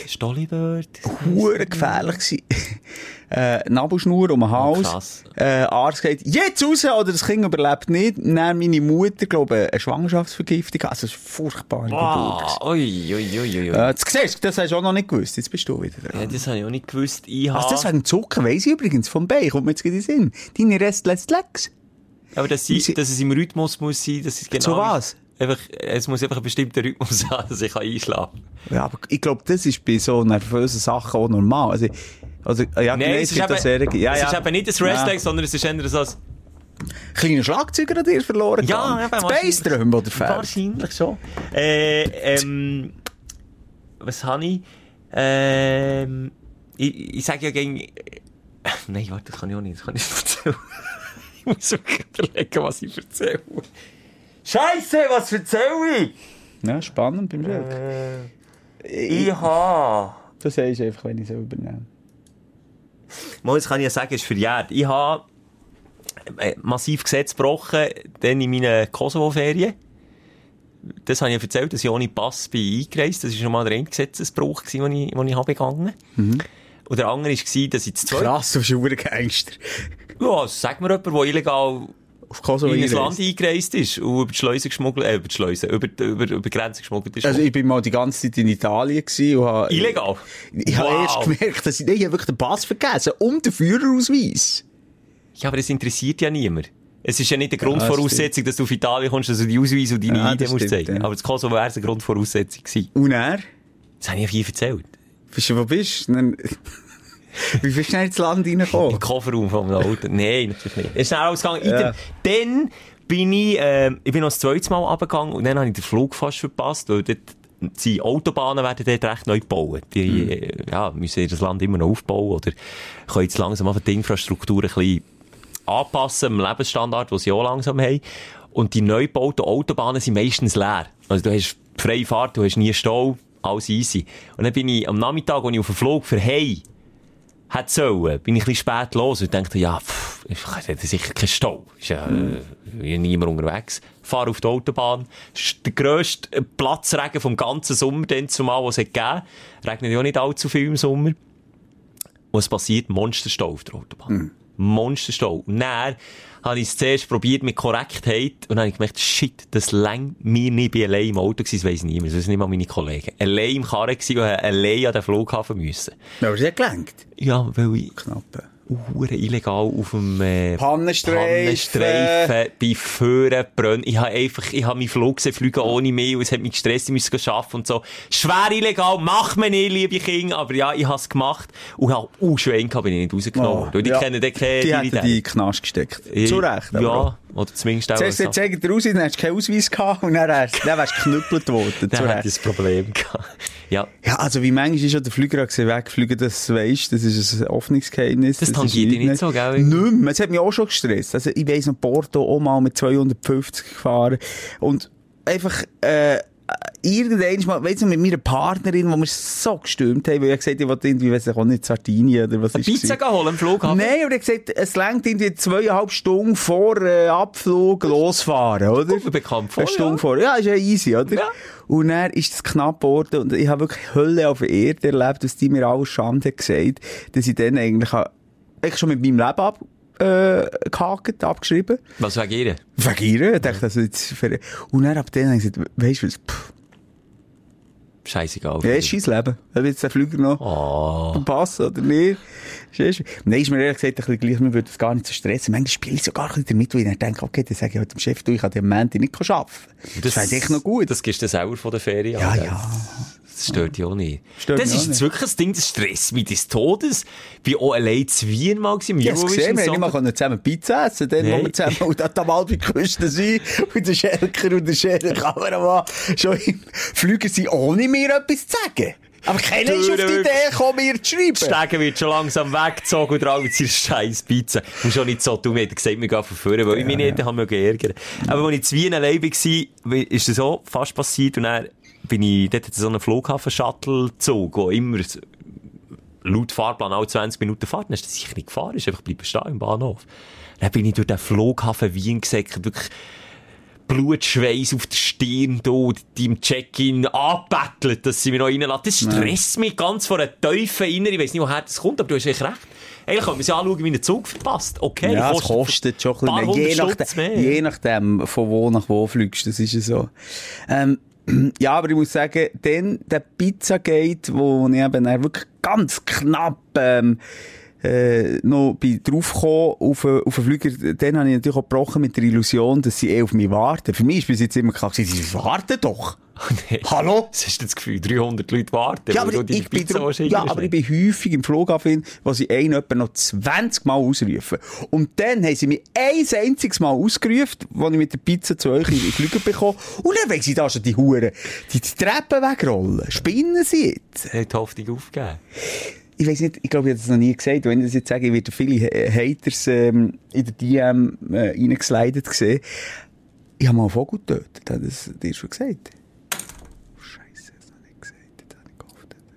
Stolli dort. Hure gefährlich gewesen. *laughs* äh, Nabelschnur um den Hals. Oh, krass. Äh, Arzt geht, jetzt raus, oder das Kind überlebt nicht. Dann meine Mutter, glaube ich, eine Schwangerschaftsvergiftung. Also, es ist furchtbar. Ah, ui, ui, ui, ui. Äh, das siehst das hast du auch noch nicht gewusst. Jetzt bist du wieder dran. Ja, das habe ich auch nicht gewusst. Ich. Also, das wegen Zucker weiss ich übrigens vom Bein. Kommt mir jetzt in den Sinn. Deine Restless Legs. Aber dass, sie, dass es im Rhythmus muss sein, dass es genau... Zu was? Einfach, es muss einfach ein bestimmter Rhythmus *laughs* haben, dass ich einschlafen kann. Ja, aber ich glaube, das ist bei so nervösen Sachen auch normal. Also, also ja, Nein, es ist, eben, auch Serien. Ja, es ja. ist eben nicht ein Ja. Restleg, sondern es ist eher so ein... Kleiner Schlagzeuger an dir verloren Ja, gegangen. Das wahrscheinlich. Bassdrum oder Fährt? Wahrscheinlich schon. Äh, ähm, was habe ich? Ähm, ich, ich sage ja gegen... *laughs* Nein, warte, das kann ich auch nicht, das kann ich nicht erzählen. *laughs* ich muss wirklich überlegen, was ich erzähle. Scheiße, was erzähle ich? Ja, spannend beim Glück. Ich habe... Das sagst einfach, wenn ich es übernehme. Mal, das kann ich ja sagen, ist verjährt. Ich habe äh, massiv Gesetz gebrochen, dann in meinen Kosovo-Ferien. Das habe ich ja erzählt, dass ich ohne Pass bin eingereist. Das war schon mal der eine Gesetzesbruch, gewesen, den ich, den ich habe begangen Und der andere war, dass ich zu zweit... Krass, du bist ein Gangster. Ja, sag mir jemand, der illegal Auf Kosovo in ein. Land eingereist ist und über die Schleuse geschmuggelt, äh, über die Schleuse, über, über, über die Grenze geschmuggelt ist. Also ich bin mal die ganze Zeit in Italien gewesen und habe... illegal? Ich habe Wow. erst gemerkt, dass ich, ich habe wirklich den Pass vergessen und den Führerausweis. Ja, aber das interessiert ja niemand. Es ist ja nicht eine Ja, Grundvoraussetzung, dass du auf Italien kommst, dass du die Ausweise und deine Ja, ID das musst zeigen. ja. Aber das Kosovo wäre eine Grundvoraussetzung gewesen. Und er? Das habe ich ja viel erzählt. Weißt du, wo bist du? *laughs* Wie bist du ins Land Im reingekommen? Kofferraum vom Auto. Nein, natürlich nicht. Es ist schnell ausgegangen. Ja. Dann bin ich, ähm, ich bin noch das zweite Mal runtergegangen und dann habe ich den Flug fast verpasst, weil dort, die Autobahnen werden dort recht neu gebaut. Die, äh, ja, müssen das Land immer noch aufbauen oder können jetzt langsam einfach die Infrastruktur ein bisschen anpassen, am Lebensstandard, den sie auch langsam haben. Und die neu gebauten Autobahnen sind meistens leer. Also du hast freie Fahrt, du hast nie Stau, alles easy. Und dann bin ich am Nachmittag, als ich auf den Flug für Hey hätte sollen, bin ich ein bisschen spät los und dachte, ja, pff, ich hätte sicher keinen Stau. Ist ja, äh, niemand unterwegs. Fahr auf die Autobahn. Ist der grösste Platzregen vom ganzen Sommer, den zumal, was es hat gegeben. Regnet ja auch nicht allzu viel im Sommer. Was passiert? Monsterstau auf der Autobahn. Monsterstau. Dann habe ich es zuerst probiert mit Korrektheit und dann habe ich gemerkt, shit, das längt mir nicht. Ich bin allein im Auto gewesen, das weiss niemand, das wissen nicht mal meine Kollegen. Allein im Karren gewesen und allein an den Flughafen müssen. Aber sie hat gelenkt. Ja, weil ich Knapp. Hure illegal auf dem äh, Pannenstreifen. Pannenstreifen bei Föhren. Ich habe einfach, ich habe meinen Flug gesehen, fliegen ohne mich und es hat mich gestresst, ich musste arbeiten und so. Schwer illegal, mach mir nicht, liebe Kinder, aber ja, ich habe es gemacht und habe auch Schwein gehabt, bin ich nicht rausgenommen. Oh, ja. kennen den keine Die hätten die in den Knast gesteckt. Eh, Zu Recht. Ja. Oder zumindest auch... Zuerst so. jetzt zeigt er aus, dann hast du keinen Ausweis gehabt und dann, dann wärst du geknüppelt worden. Dann hätte ich ein Problem gehabt. Ja. Ja, also wie manchmal ist schon der Flüger wegfliegen, das weisst, das ist ein Offenungsgeheimnis. Das ist tangiert dich nicht so, gell? Nicht mehr. Es hat mich auch schon gestresst. Also ich weiss noch, Porto auch mal mit 250 gefahren und einfach, äh, irgendwann mal, weißt du, mit meiner Partnerin, wo wir so gestürmt haben, weil ich gesagt habe, ich irgendwie, weiss ich auch nicht, Sardinien oder was Eine ist Pizza gehen holen am Flughafen? Nein, aber er hat gesagt, es längt irgendwie zweieinhalb Stunden vor äh, Abflug losfahren, oder? Bekannt vor, Eine Stunde ja. vor. Ja, ist ja easy, oder? Ja. Und dann ist es knapp geworden und ich habe wirklich Hölle auf der Erde erlebt, dass die mir alles Schande gesagt dass ich dann eigentlich, ha- eigentlich schon mit meinem Leben ab, äh, gehakt, abgeschrieben. Was wegen ihr? Wegen ihr. Ich dachte, also jetzt, für, und dann ab dann habe ich gesagt, weisst du was, pff, Scheißegal. ja, ist scheiß Leben. Ob jetzt der Flüger noch Oh. passen oder nicht. Ist schön. Nein, ist mir ehrlich gesagt ein bisschen gleich, mir würde das gar nicht so stressen. Manchmal spiele ich sogar ein bisschen damit, weil ich dann denke, okay, dann sage ich halt dem Chef, du, ich kann den Moment nicht arbeiten. Das, fände ich noch gut. Das gibst du selber von der Ferien ja, an, ja. Das stört dich auch nicht. Stört das ist jetzt wirklich ein Ding, das stresst mich des Todes. Ich war auch allein zu Wien mal im Ich habe es gesehen, wir Eurovision haben nicht mal zusammen Pizza essen dann, wo Nein. wir zusammen und an der Amalfi-Küste sind und der Schelker und der Scherer Kameramann schon im Flüger sind, ohne mir etwas zu sagen. Aber keiner ist auf die Idee gekommen, mir zu schreiben. Die Stege wird schon langsam weggezogen und alle seiner scheiß Pizza. Und schon nicht so tun, wir hätten gesagt, wir gehen von vorne, weil ich mich nicht haben geärgert. Aber als ich zu Wien allein war, ist das auch fast passiert und dann bin ich, dort hat so einen Flughafen-Shuttle gezogen, wo immer laut Fahrplan alle 20 Minuten fährt. Dann ist das sicher nicht gefahren, ist einfach bleiben stehen im Bahnhof. Dann bin ich durch den Flughafen Wien gesäckert, wirklich Blutschweiß auf der Stirn, da, die im Check-in angebettelt, dass sie mich noch reinlassen. Das stresst mich ganz vor einer tiefen Inneren. Ich weiss nicht, woher das kommt, aber du hast echt recht. Eigentlich kann man sich anschauen, wie ein Zug verpasst. Okay, Ja, es kostet schon ein bisschen mehr. Je, nach, mehr. je nachdem, von wo nach wo fliegst, das ist ja so. Ähm, ja, aber ich muss sagen, dann der Pizzagate, wo ich eben wirklich ganz knapp, ähm, äh, noch bin draufgekommen auf, auf den Flüger, dann habe ich natürlich auch gebrochen mit der Illusion, dass sie eh auf mich warten. Für mich ist bis jetzt immer klar, gewesen, sie warten doch. *laughs* Nee. Hallo? Hast du das Gefühl, 300 Leute warten? Ja, aber du ich, bin drum, ja, aber ich bin häufig im Flughafen, wo sie einen etwa noch 20 Mal ausrufen. Und dann haben sie mich ein einziges Mal ausgerufen, als ich mit der Pizza zu euch in die Flüge bekomme. Und dann wollen sie da schon die Huren, die, die Treppen wegrollen. Spinnen sie jetzt? Hat die Hoffnung aufgegeben. Ich weiß nicht, ich glaube, ich habe das noch nie gesagt. Wenn ich das jetzt sage, ich werde viele Ha- Haters ähm, in der DM äh, reingeslidet sehen. Ich habe mal einen Vogel getötet. Hat das dir schon gesagt? Das. Das habe.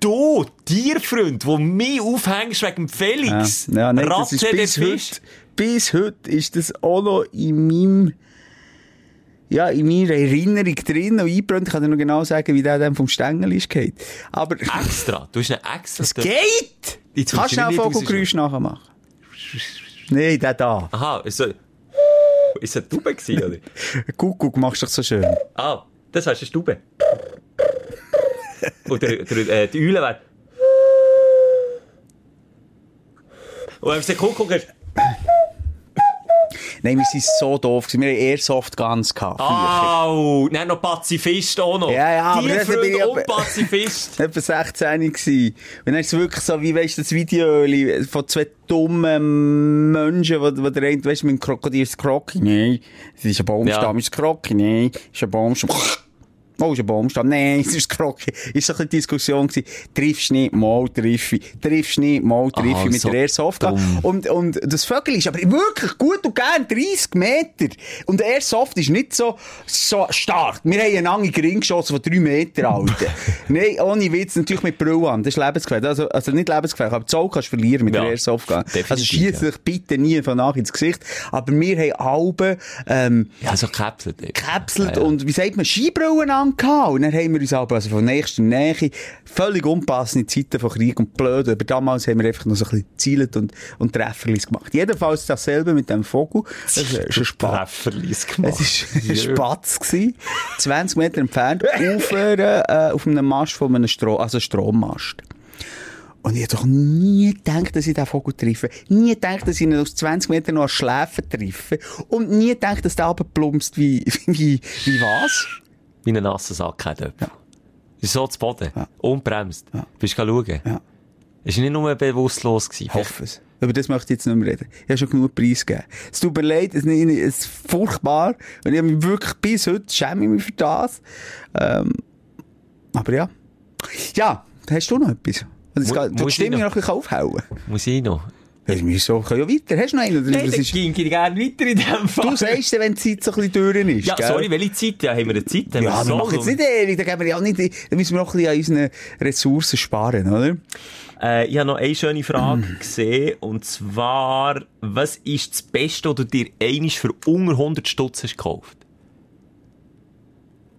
Du, Tierfreund, der mich aufhängst wegen Felix. Ja, ja nein, das Ratze ist der bis heute, bis heute ist das auch noch in meinem, ja, in meiner Erinnerung drin und eingebrannt. Ich kann dir noch genau sagen, wie der dann vom Stängel ist geht. Aber, Extra. Du hast einen extra. es geht! Jetzt Kannst du nicht Vogelgeräusch nachmachen? Nein, der da. Aha, ist so... Ist es eine Tube gewesen, oder? *laughs* Kuckuck machst du doch so schön. Ah, das heißt eine Stube. Oder der, äh, die Eule wäre... Und wenn du den Kuckuck hast... Nein, wir sind so doof. Wir haben Airsoft Guns gehabt. Au, dann noch Pazifist auch noch. Ja, ja, aber das bin ich und Pazifist. *laughs* etwa 16 gewesen. Und dann ist es wirklich so, wie weisst du, das Video von zwei dummen Menschen, wo, wo der eine, weisst du, mit dem Krokodil ist es Kroki? Nein. Es ist ein Baumstamm, Ja. ist es Kroki? Nein. Ist ein Baumstamm. Oh, ist ein Baumstamm. Nein, *laughs* es ist Kroki. Ist so ein bisschen Diskussion gewesen. Triffst nicht, mal triff ich. Triffst nicht, mal triff Ah, ich mit so der Airsoft. Und, und das Vögel ist aber wirklich gut und gern 30 Meter. Und der Airsoft ist nicht so, so stark. Wir haben einen langen Ring geschossen von 3 Meter, Alter. *laughs* Nein, ohne Witz, natürlich mit Brille an. Das ist lebensgefährlich. Also, also nicht lebensgefährlich, aber Zoll kannst du verlieren mit Ja, der Airsoft. Also schieß ja. dich bitte nie von nach ins Gesicht. Aber wir haben Alben, ähm, Ja, so gekapselt. eben. gekapselt Ja, ja. und, wie sagt man, Skibrillen angehabt. Und dann haben wir uns aber also von nächster Nähe völlig unpassende Zeiten von Krieg und Blöd. Aber damals haben wir einfach noch so ein bisschen gezielt und, und Trefferlis gemacht. Jedenfalls dasselbe mit dem Vogel. Das ist ein Spatz. Gemacht. Es war ein Spatz. gewesen, 20 Meter entfernt, *laughs* auf, einer, äh, auf einem Mast von einem Stro also Strommast. Und ich hätte doch nie gedacht, dass ich den Vogel treffe. Nie gedacht, dass ich ihn aus 20 Metern noch an Schläfen treffe. Und nie gedacht, dass der runterplumpst wie, *laughs* wie, wie was? Wie ein nasser Sack hat jemand. Ja. Ist so zu Boden. Ja. Unbremst. Ja. Bist du schauen? Ja. Ist nicht nur bewusstlos gewesen. Ich hoffe es. Über das möchte ich jetzt nicht mehr reden. Ich habe schon genug Preis gegeben. Es tut mir leid, es ist, furchtbar. Und ich habe mich wirklich bis heute schäme ich mich für das. Ähm, aber ja. Ja, hast du noch etwas? Das Mu- muss die Stimmung ich noch ein bisschen aufhauen. Muss ich noch? Ja, wir so, können ja weiter. Hast du noch einen? Oder Nein, das ist, ging gerne weiter in dem Fall. du sagst dann, wenn die Zeit so ein bisschen durch ist. ja, gell? sorry, welche Zeit? Ja, haben wir eine Zeit? Haben Ja, wir so machen jetzt nicht dann, geben wir ja auch nicht, dann müssen wir noch ein bisschen an unseren Ressourcen sparen, oder? Äh, ich habe noch eine schöne Frage gesehen, und zwar, was ist das Beste, was du dir einisch für unter 100 Stutz hast gekauft?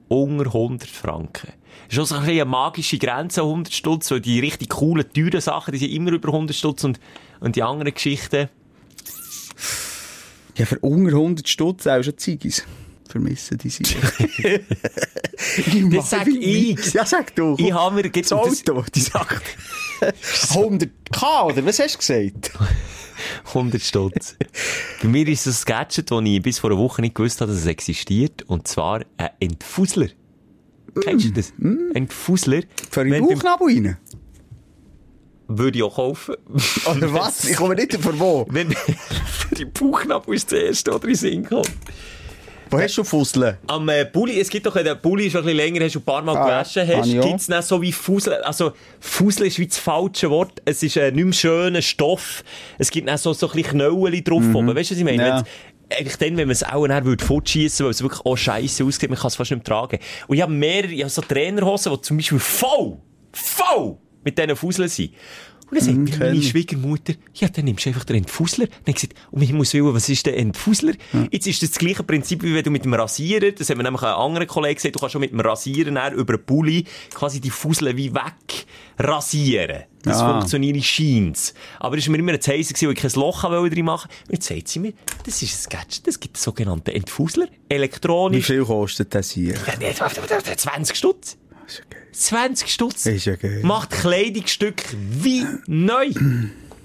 Unter 100 Franken. Das ist auch so ein bisschen eine magische Grenze, 100 Stutz, weil die richtig coolen, teuren Sachen, die sind immer über 100 Stutz und, und die anderen Geschichten, Ja, für unter 100 Stutz auch schon Ziggis. Vermissen die sie. *laughs* Das sag ich. Ja, sag du. ich habe mir... das Auto, die sagt. *laughs* 100k, oder was hast du gesagt? *laughs* 100 Stutz. Bei mir ist ein Gadget, das ich bis vor einer Woche nicht gewusst habe, dass es existiert. Und zwar ein Entfusler. Kennst du das? Entfusler. Für den Wenn du- Bauchnabel rein? Würde ich auch kaufen. *laughs* Oder was? Ich komme nicht von wo. *laughs* Wenn *laughs* die Bauchnabel ist das erste, oder in Sinn kommt. Wo hast du Fusseln? Am äh, Bulli, es gibt doch, wenn der Bulli schon ein bisschen länger hast und ein paar Mal Ah, gewaschen hast, gibt es dann so wie Fusel. Also, Fusel ist wie das falsche Wort. Es ist äh, nicht mehr schöner Stoff. Es gibt dann so, so ein bisschen Knöllchen drauf oben. Weißt du, was ich meine? Mhm. Ja. Eigentlich dann, wenn man es auch dann würde fortschiessen, weil es wirklich auch scheiße aussieht, man kann es fast nicht mehr tragen. Und ich habe mehrere, ich habe so Trainerhosen, die zum Beispiel voll, voll mit diesen Fuseln sind. Und dann sagt mir kenn meine. Schwiegermutter, ja, dann nimmst du einfach den Entfusler. Dann habe ich gesagt, und ich muss wissen, was ist der Entfusler? Jetzt ist das das gleiche Prinzip, wie wenn du mit dem Rasierer, das haben wir nämlich einen anderen Kollegen gesagt, du kannst schon mit dem Rasierer dann über den Pulli quasi die Fusel wie weg rasieren. Das Ah. funktioniert scheint's. Aber es war mir immer ein Zeichen, weil ich kein Loch wollte drin machen. Und jetzt sagt sie mir, das ist ein Gadget, das gibt einen sogenannten Entfusler, Wie elektronisch. viel kostet das hier? Ja, nee, 20 Stutz. 20 Stutz. Ist ja geil. Macht Kleidungsstück wie neu.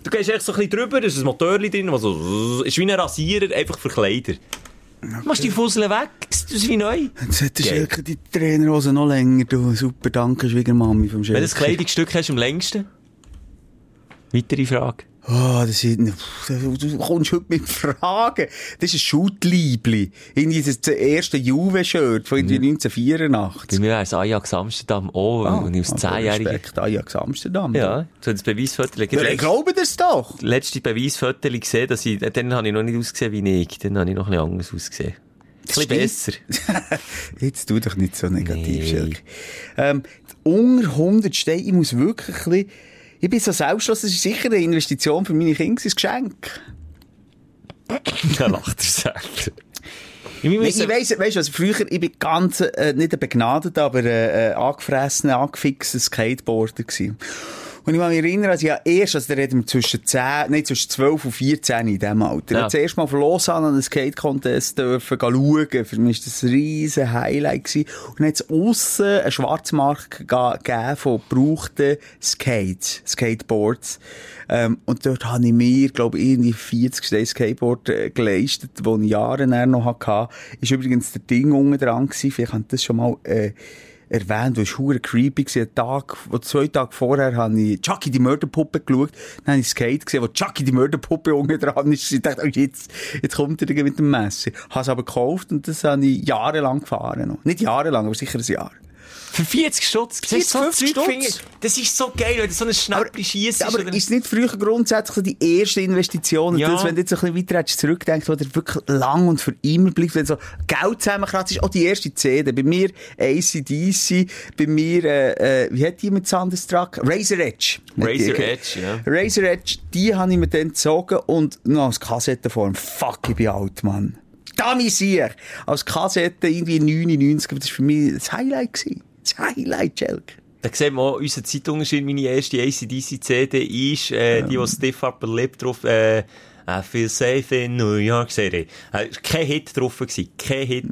Du gehst echt so ein bisschen drüber, da ist ein Motor drin, was so, ist wie ein Rasierer, einfach für Kleider. Machst die Fussel weg, das ist wie neu. Jetzt hat der die Trainerhose noch länger. Du, super, danke, Schwiegermami vom Schelke. Welches Kleidungsstück hast du am längsten? Weitere Frage. Oh, das ist, du, du kommst heute mit Fragen. Das ist ein Schuttliebli. Irgendwie das, erste Juve-Shirt von irgendwie Bei 1984. mir es Ajax Amsterdam auch, Ah, und ich als aber 10-Jähriger. Respekt, Ajax Amsterdam. Ja, so das Beweisfoto. Ja, ich glaube das doch. letzte Beweisfoto gesehen, dass ich, dann habe ich noch nicht ausgesehen wie ich, dann habe ich noch ein bisschen anders ausgesehen. Ein bisschen besser. *laughs* Jetzt tu doch nicht so negativ, Nee. Schelke. Ähm, unter 100 steht, ich muss wirklich ein bisschen, ich bin so selbstlos, das ist sicher eine Investition für meine Kinder, ein Geschenk. *laughs* Da lacht er selber. Ich Nee, ich weiss, du, also früher, ich bin ganz, äh, nicht ein begnadeter, aber äh, äh, angefressener, angefixter Skateboarder gewesen. Und ich kann mich erinnern, also ich habe erst, also da reden wir zwischen 10, nein, zwischen 12 und 14 in diesem Alter. Ja. Ja. Zuerst mal von Lausanne an einen Skate-Contest dürfen schauen. Für mich war das ein riesen Highlight gewesen. Und dann hat es aussen einen Schwarzmarkt ge- gegeben von gebrauchten Skates, Skateboards. Ähm, und dort habe ich mir, glaube ich, irgendwie 40 Steine Skateboard äh, geleistet, die ich Jahre noch hatte. Ist übrigens der Ding unten dran gewesen. Vielleicht habe ich das schon mal, äh, erwähnt, weil es hure creepy war. Tag, wo zwei Tage vorher habe ich Chucky die Mörderpuppe geschaut. Dann habe ich Skate gesehen, wo Chucky die Mörderpuppe unten dran ist. Ich dachte, oh, jetzt, jetzt kommt er mit dem Messer. Habe es aber gekauft und das habe ich jahrelang gefahren noch. Nicht jahrelang, aber sicher ein Jahr. Für 40 Stutz? 40, 50 Stutz? Das ist so geil, wenn du so ein Schnäppchen schiessst. Aber ist nicht früher grundsätzlich die erste Investition, Ja. das, wenn du jetzt ein bisschen weiter hättest zurückdenkst, wo der wirklich lang und für immer bleibt, wenn so Geld zusammenkratzt, ist auch die erste CD. Bei mir ACDC, bei mir, äh, äh, wie hat die mit Thunderstruck? Razor Edge. Razor die- Edge, ja. Razor Edge, die habe ich mir dann gezogen und noch als Kassettenform. Fuck, ich bin alt, Mann. Da mich ich. Als Kassette irgendwie 99, aber das war für mich das Highlight. Gewesen. Highlight, Jelk. Da sehen wir auch unseren Zeitunterschied. Meine erste ACDC-CD ist, äh, die, die Stiff Upper Lip drauf, äh, I feel safe in New York City. Äh, ist kein Hit drauf gewesen. Kein Hit.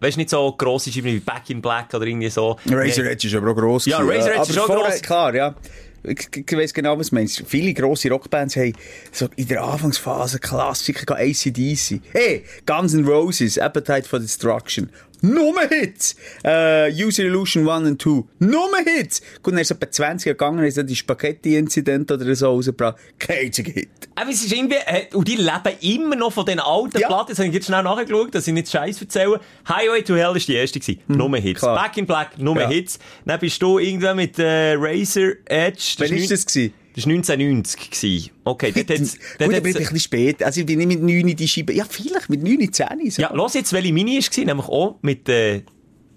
Weißt du, nicht so grosse Scheiben wie Back in Black oder irgendwie so. Razor. Edge ist aber auch gross. Ja. Razor Edge ist auch gross. Klar, ja. Ich, ich weiss genau, was du meinst. Viele grosse Rockbands haben so in der Anfangsphase Klassiker ACDC. Hey, Guns N' Roses, Appetite for Destruction. Nur Hits. Äh, User Illusion 1 und 2. Nur Hits. Gut, dann ist es etwa 20 Jahre gegangen, ist die Spaghetti-Inzident oder so rausgebracht. Kein einziger Hit. Aber es ist irgendwie, äh, und die leben immer noch von den alten Ja. Platten. Das habe ich jetzt schnell nachgeschaut, dass ich nicht Scheiß erzähle. Highway to Hell ist die erste gewesen. Nur Hits. Mhm, klar. Back in Black, nur Ja. Hits. Dann bist du irgendwann mit äh, Razor Edge. Wann ist das gewesen? Das war 1990 gewesen. Okay, dort hat's, Gut, dort ich hat's, bin ein bisschen spät. Also ich bin nicht mit 9 in die Scheibe. Ja, vielleicht mit 9, 10. So. ja, los jetzt, welche Mini war, nämlich auch mit, äh,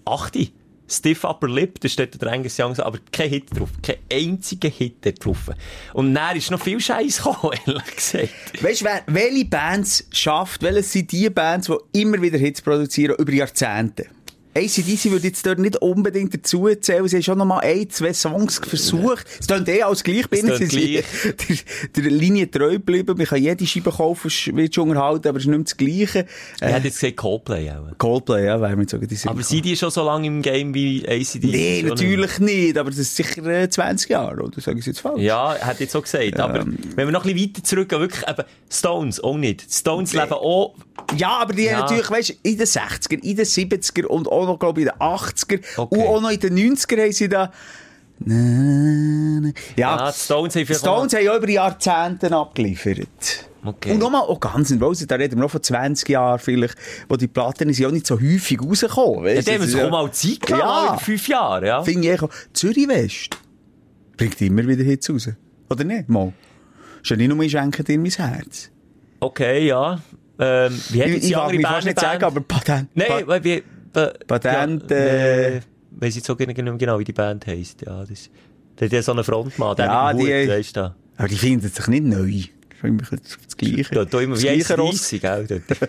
8. Stiff Upper Lip, da steht der Angus Young, aber kein Hit drauf. Kein einziger Hit dort drauf. Und dann ist noch viel Scheiß gekommen, *laughs* ehrlich gesagt. Weißt du, welche Bands schafft, welche sind die Bands, die immer wieder Hits produzieren, über Jahrzehnte? ACDC würde jetzt dort nicht unbedingt dazu zählen. Sie haben schon noch mal ein, zwei Songs versucht. Es klingt eh alles gleich. Es Sie *laughs* sind der, der Linie treu geblieben. Man kann jede Scheibe kaufen, wird schon unterhalten, aber es ist nicht mehr das Gleiche. Ich Äh, hätte jetzt gesagt Coldplay auch. Coldplay, ja, wäre mir sogar die. Aber sind die schon so lange im Game wie ACDC? Nee, natürlich nicht, aber das ist sicher äh, 20 Jahre, oder? Sage ich jetzt falsch? Ja, hätte ich jetzt auch gesagt. Aber wenn wir noch ein bisschen weiter zurückgehen, wirklich eben, Stones auch nicht. Stones leben auch, Ja, aber die Ja. haben natürlich, weißt du, in den 60er, in den 70er und auch noch, glaube ich, in den 80er Okay. und auch noch in den 90er haben sie da. Ja, ja, die Stones haben die Stones haben ja über Jahrzehnte abgeliefert. Okay. Und nochmal, auch ganz in Roses, da reden wir noch von 20 Jahren vielleicht, wo die Platten sind ja auch nicht so häufig rausgekommen. Ja, Weißt, dem Das sich ist auch mal Zeit gelassen, Ja. über fünf Jahre, ja. Finde ich auch. Zürich West bringt immer wieder Hits raus. Oder nicht? Mal. Schon nicht nur, ich schenke dir mein Herz. Okay, ja. Ähm, wie hat Ich, ich die mag mich fast nicht sagen, aber Patent. Nein, Pa- weil wir... Äh, Patent, Ja, äh, weiss ich so genau, genau, wie die Band heisst. Ja, das, der hat ja so einen Frontmann, der Ja, dem die- weisst du. Aber die finden sich nicht neu. Immer das Gleiche. Da, da immer das wie Gleiche Ross. 30, gell? Dort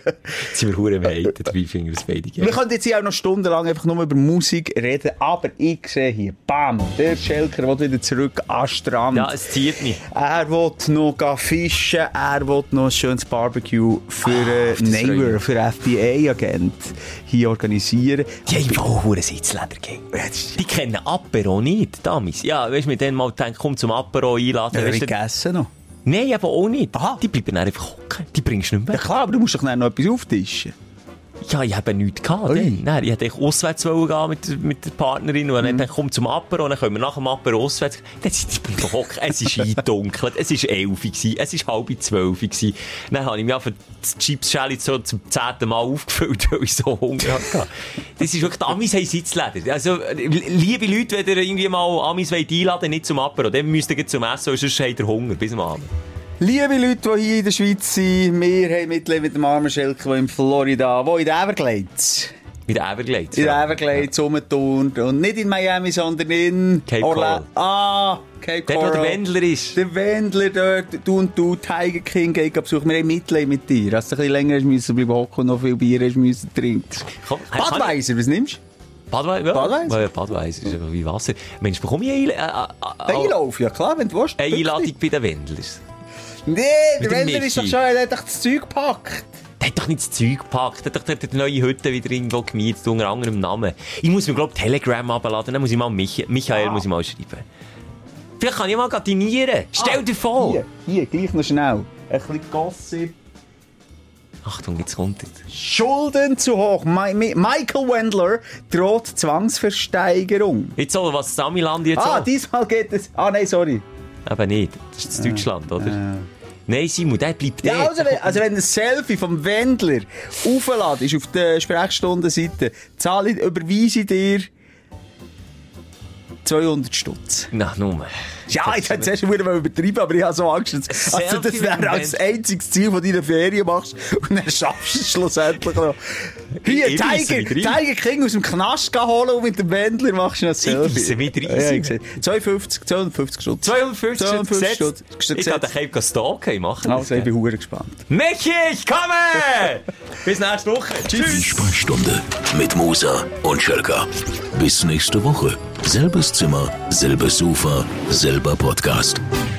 sind wir hure Haten, dabei finden wir das beide Wir können jetzt hier auch noch stundenlang einfach nur über Musik reden, aber ich sehe hier, bam, der Schelker will wieder zurück an Strand. Ja, es zieht mich. Er will noch fischen, er will noch ein schönes Barbecue für äh, freue ich Neighbor, für FBI-Agent hier organisieren. Die haben auch hure Sitzleder gegeben. Die kennen Apero nicht, Damis. Ja, weißt du, mit denen mal gedacht, komm zum Apero einladen. Ja, du, gegessen noch. Nein, aber auch nicht. Aha. Die bleiben dann einfach hocken. Die bringst du nicht Ja mehr. klar, aber du musst doch dann noch etwas auftischen. Ja, ich habe nichts gehabt. Nein, ich eigentlich auswärts gehen mit, der- mit der Partnerin und dann mhm. komm zum Apero, dann können wir nach dem Apero auswärts. Dann sind die bleiben hocken. Es ist eindunkelt. Es ist elf gewesen. Es ist halb zwölf gewesen. Dann habe ich mich einfach das Chips-Schäli so zum zehnten Mal aufgefüllt, weil ich so Hunger hatte. Das ist wirklich, die Amis haben Sitzleder. Also, liebe Leute, wenn ihr irgendwie mal Amis wollt einladen nicht zum Apero, dann müsst ihr zum Essen, sonst habt ihr Hunger bis am Abend. Liebe Leute, die hier in der Schweiz sind, wir haben Mitleid mit dem armen Schelker, der in Florida, wo in den Everglades, Mit Everglades. in den ja. Everglades rumturnt. Und nicht in Miami, sondern in Cape Orla- Coral. Ah, Cape Dort, wo der Wendler ist. Der Wendler dort, du und du, Tiger King, geht besuchen. Wir haben Mitleid mit dir. Hast du ein bisschen länger müssen bleiben hocken und noch viel Bier hast müssen trinken. Komm, Badweiser, was nimmst Badweiser? Ja. Badweiser? Ja, Badweiser ist einfach wie Wasser. Mensch, bekomme ich eine, äh, du? äh, äh, Einlauf, ja klar, wenn du willst. eine Einladung bei den Wendlers? Nee, der dem Wendler ist doch schon, er hat doch das Zeug gepackt. Der hat doch nicht das Zeug gepackt. Der hat doch der die neue Hütte wieder irgendwo gemietet, unter anderem Namen. Ich muss mir, glaube ich, Telegram abladen. Dann muss ich mal Mich Michael Ah. muss ich mal schreiben. Vielleicht kann ich mal dinieren. Stell dir vor. Hier, hier, gleich noch schnell. Ein bisschen Gossip. Achtung, jetzt kommt er. Schulden zu hoch. Mi Mi Michael Wendler droht Zwangsversteigerung. Jetzt so, was Samiland jetzt Ah, auch? diesmal geht es. Ah, nein, sorry. Eben nicht. Das ist in Deutschland, oder? Nein, Simon, der bleibt Ja, also, wenn, also wenn ein Selfie vom Wendler aufladen ist auf der Sprechstundenseite, zahle ich, überweise ich dir 200 Stutz. Na, nur. Ja, ich hätte zuerst wieder übertrieben, aber ich habe so Angst, dass also das wäre als einziges Ziel von deiner Ferien machst und dann schaffst du es schlussendlich noch. Hier, Ich Tiger. Tiger King aus dem Knast holen und mit dem Wendler machst du noch ein Selfie. weisse mich rein, Ja, ich Simon. sehe. 250, 250 Stutz. 250 250 Stutz. Ich kann den Cape stalken, ich mache das. Also, ich bin hure gespannt. Michi, ich komme! *laughs* Bis nächste Woche. Die Tschüss. Sprechstunde mit Musa und Schelka. Bis nächste Woche. Selbes Zimmer, selbes Sofa, selber Podcast.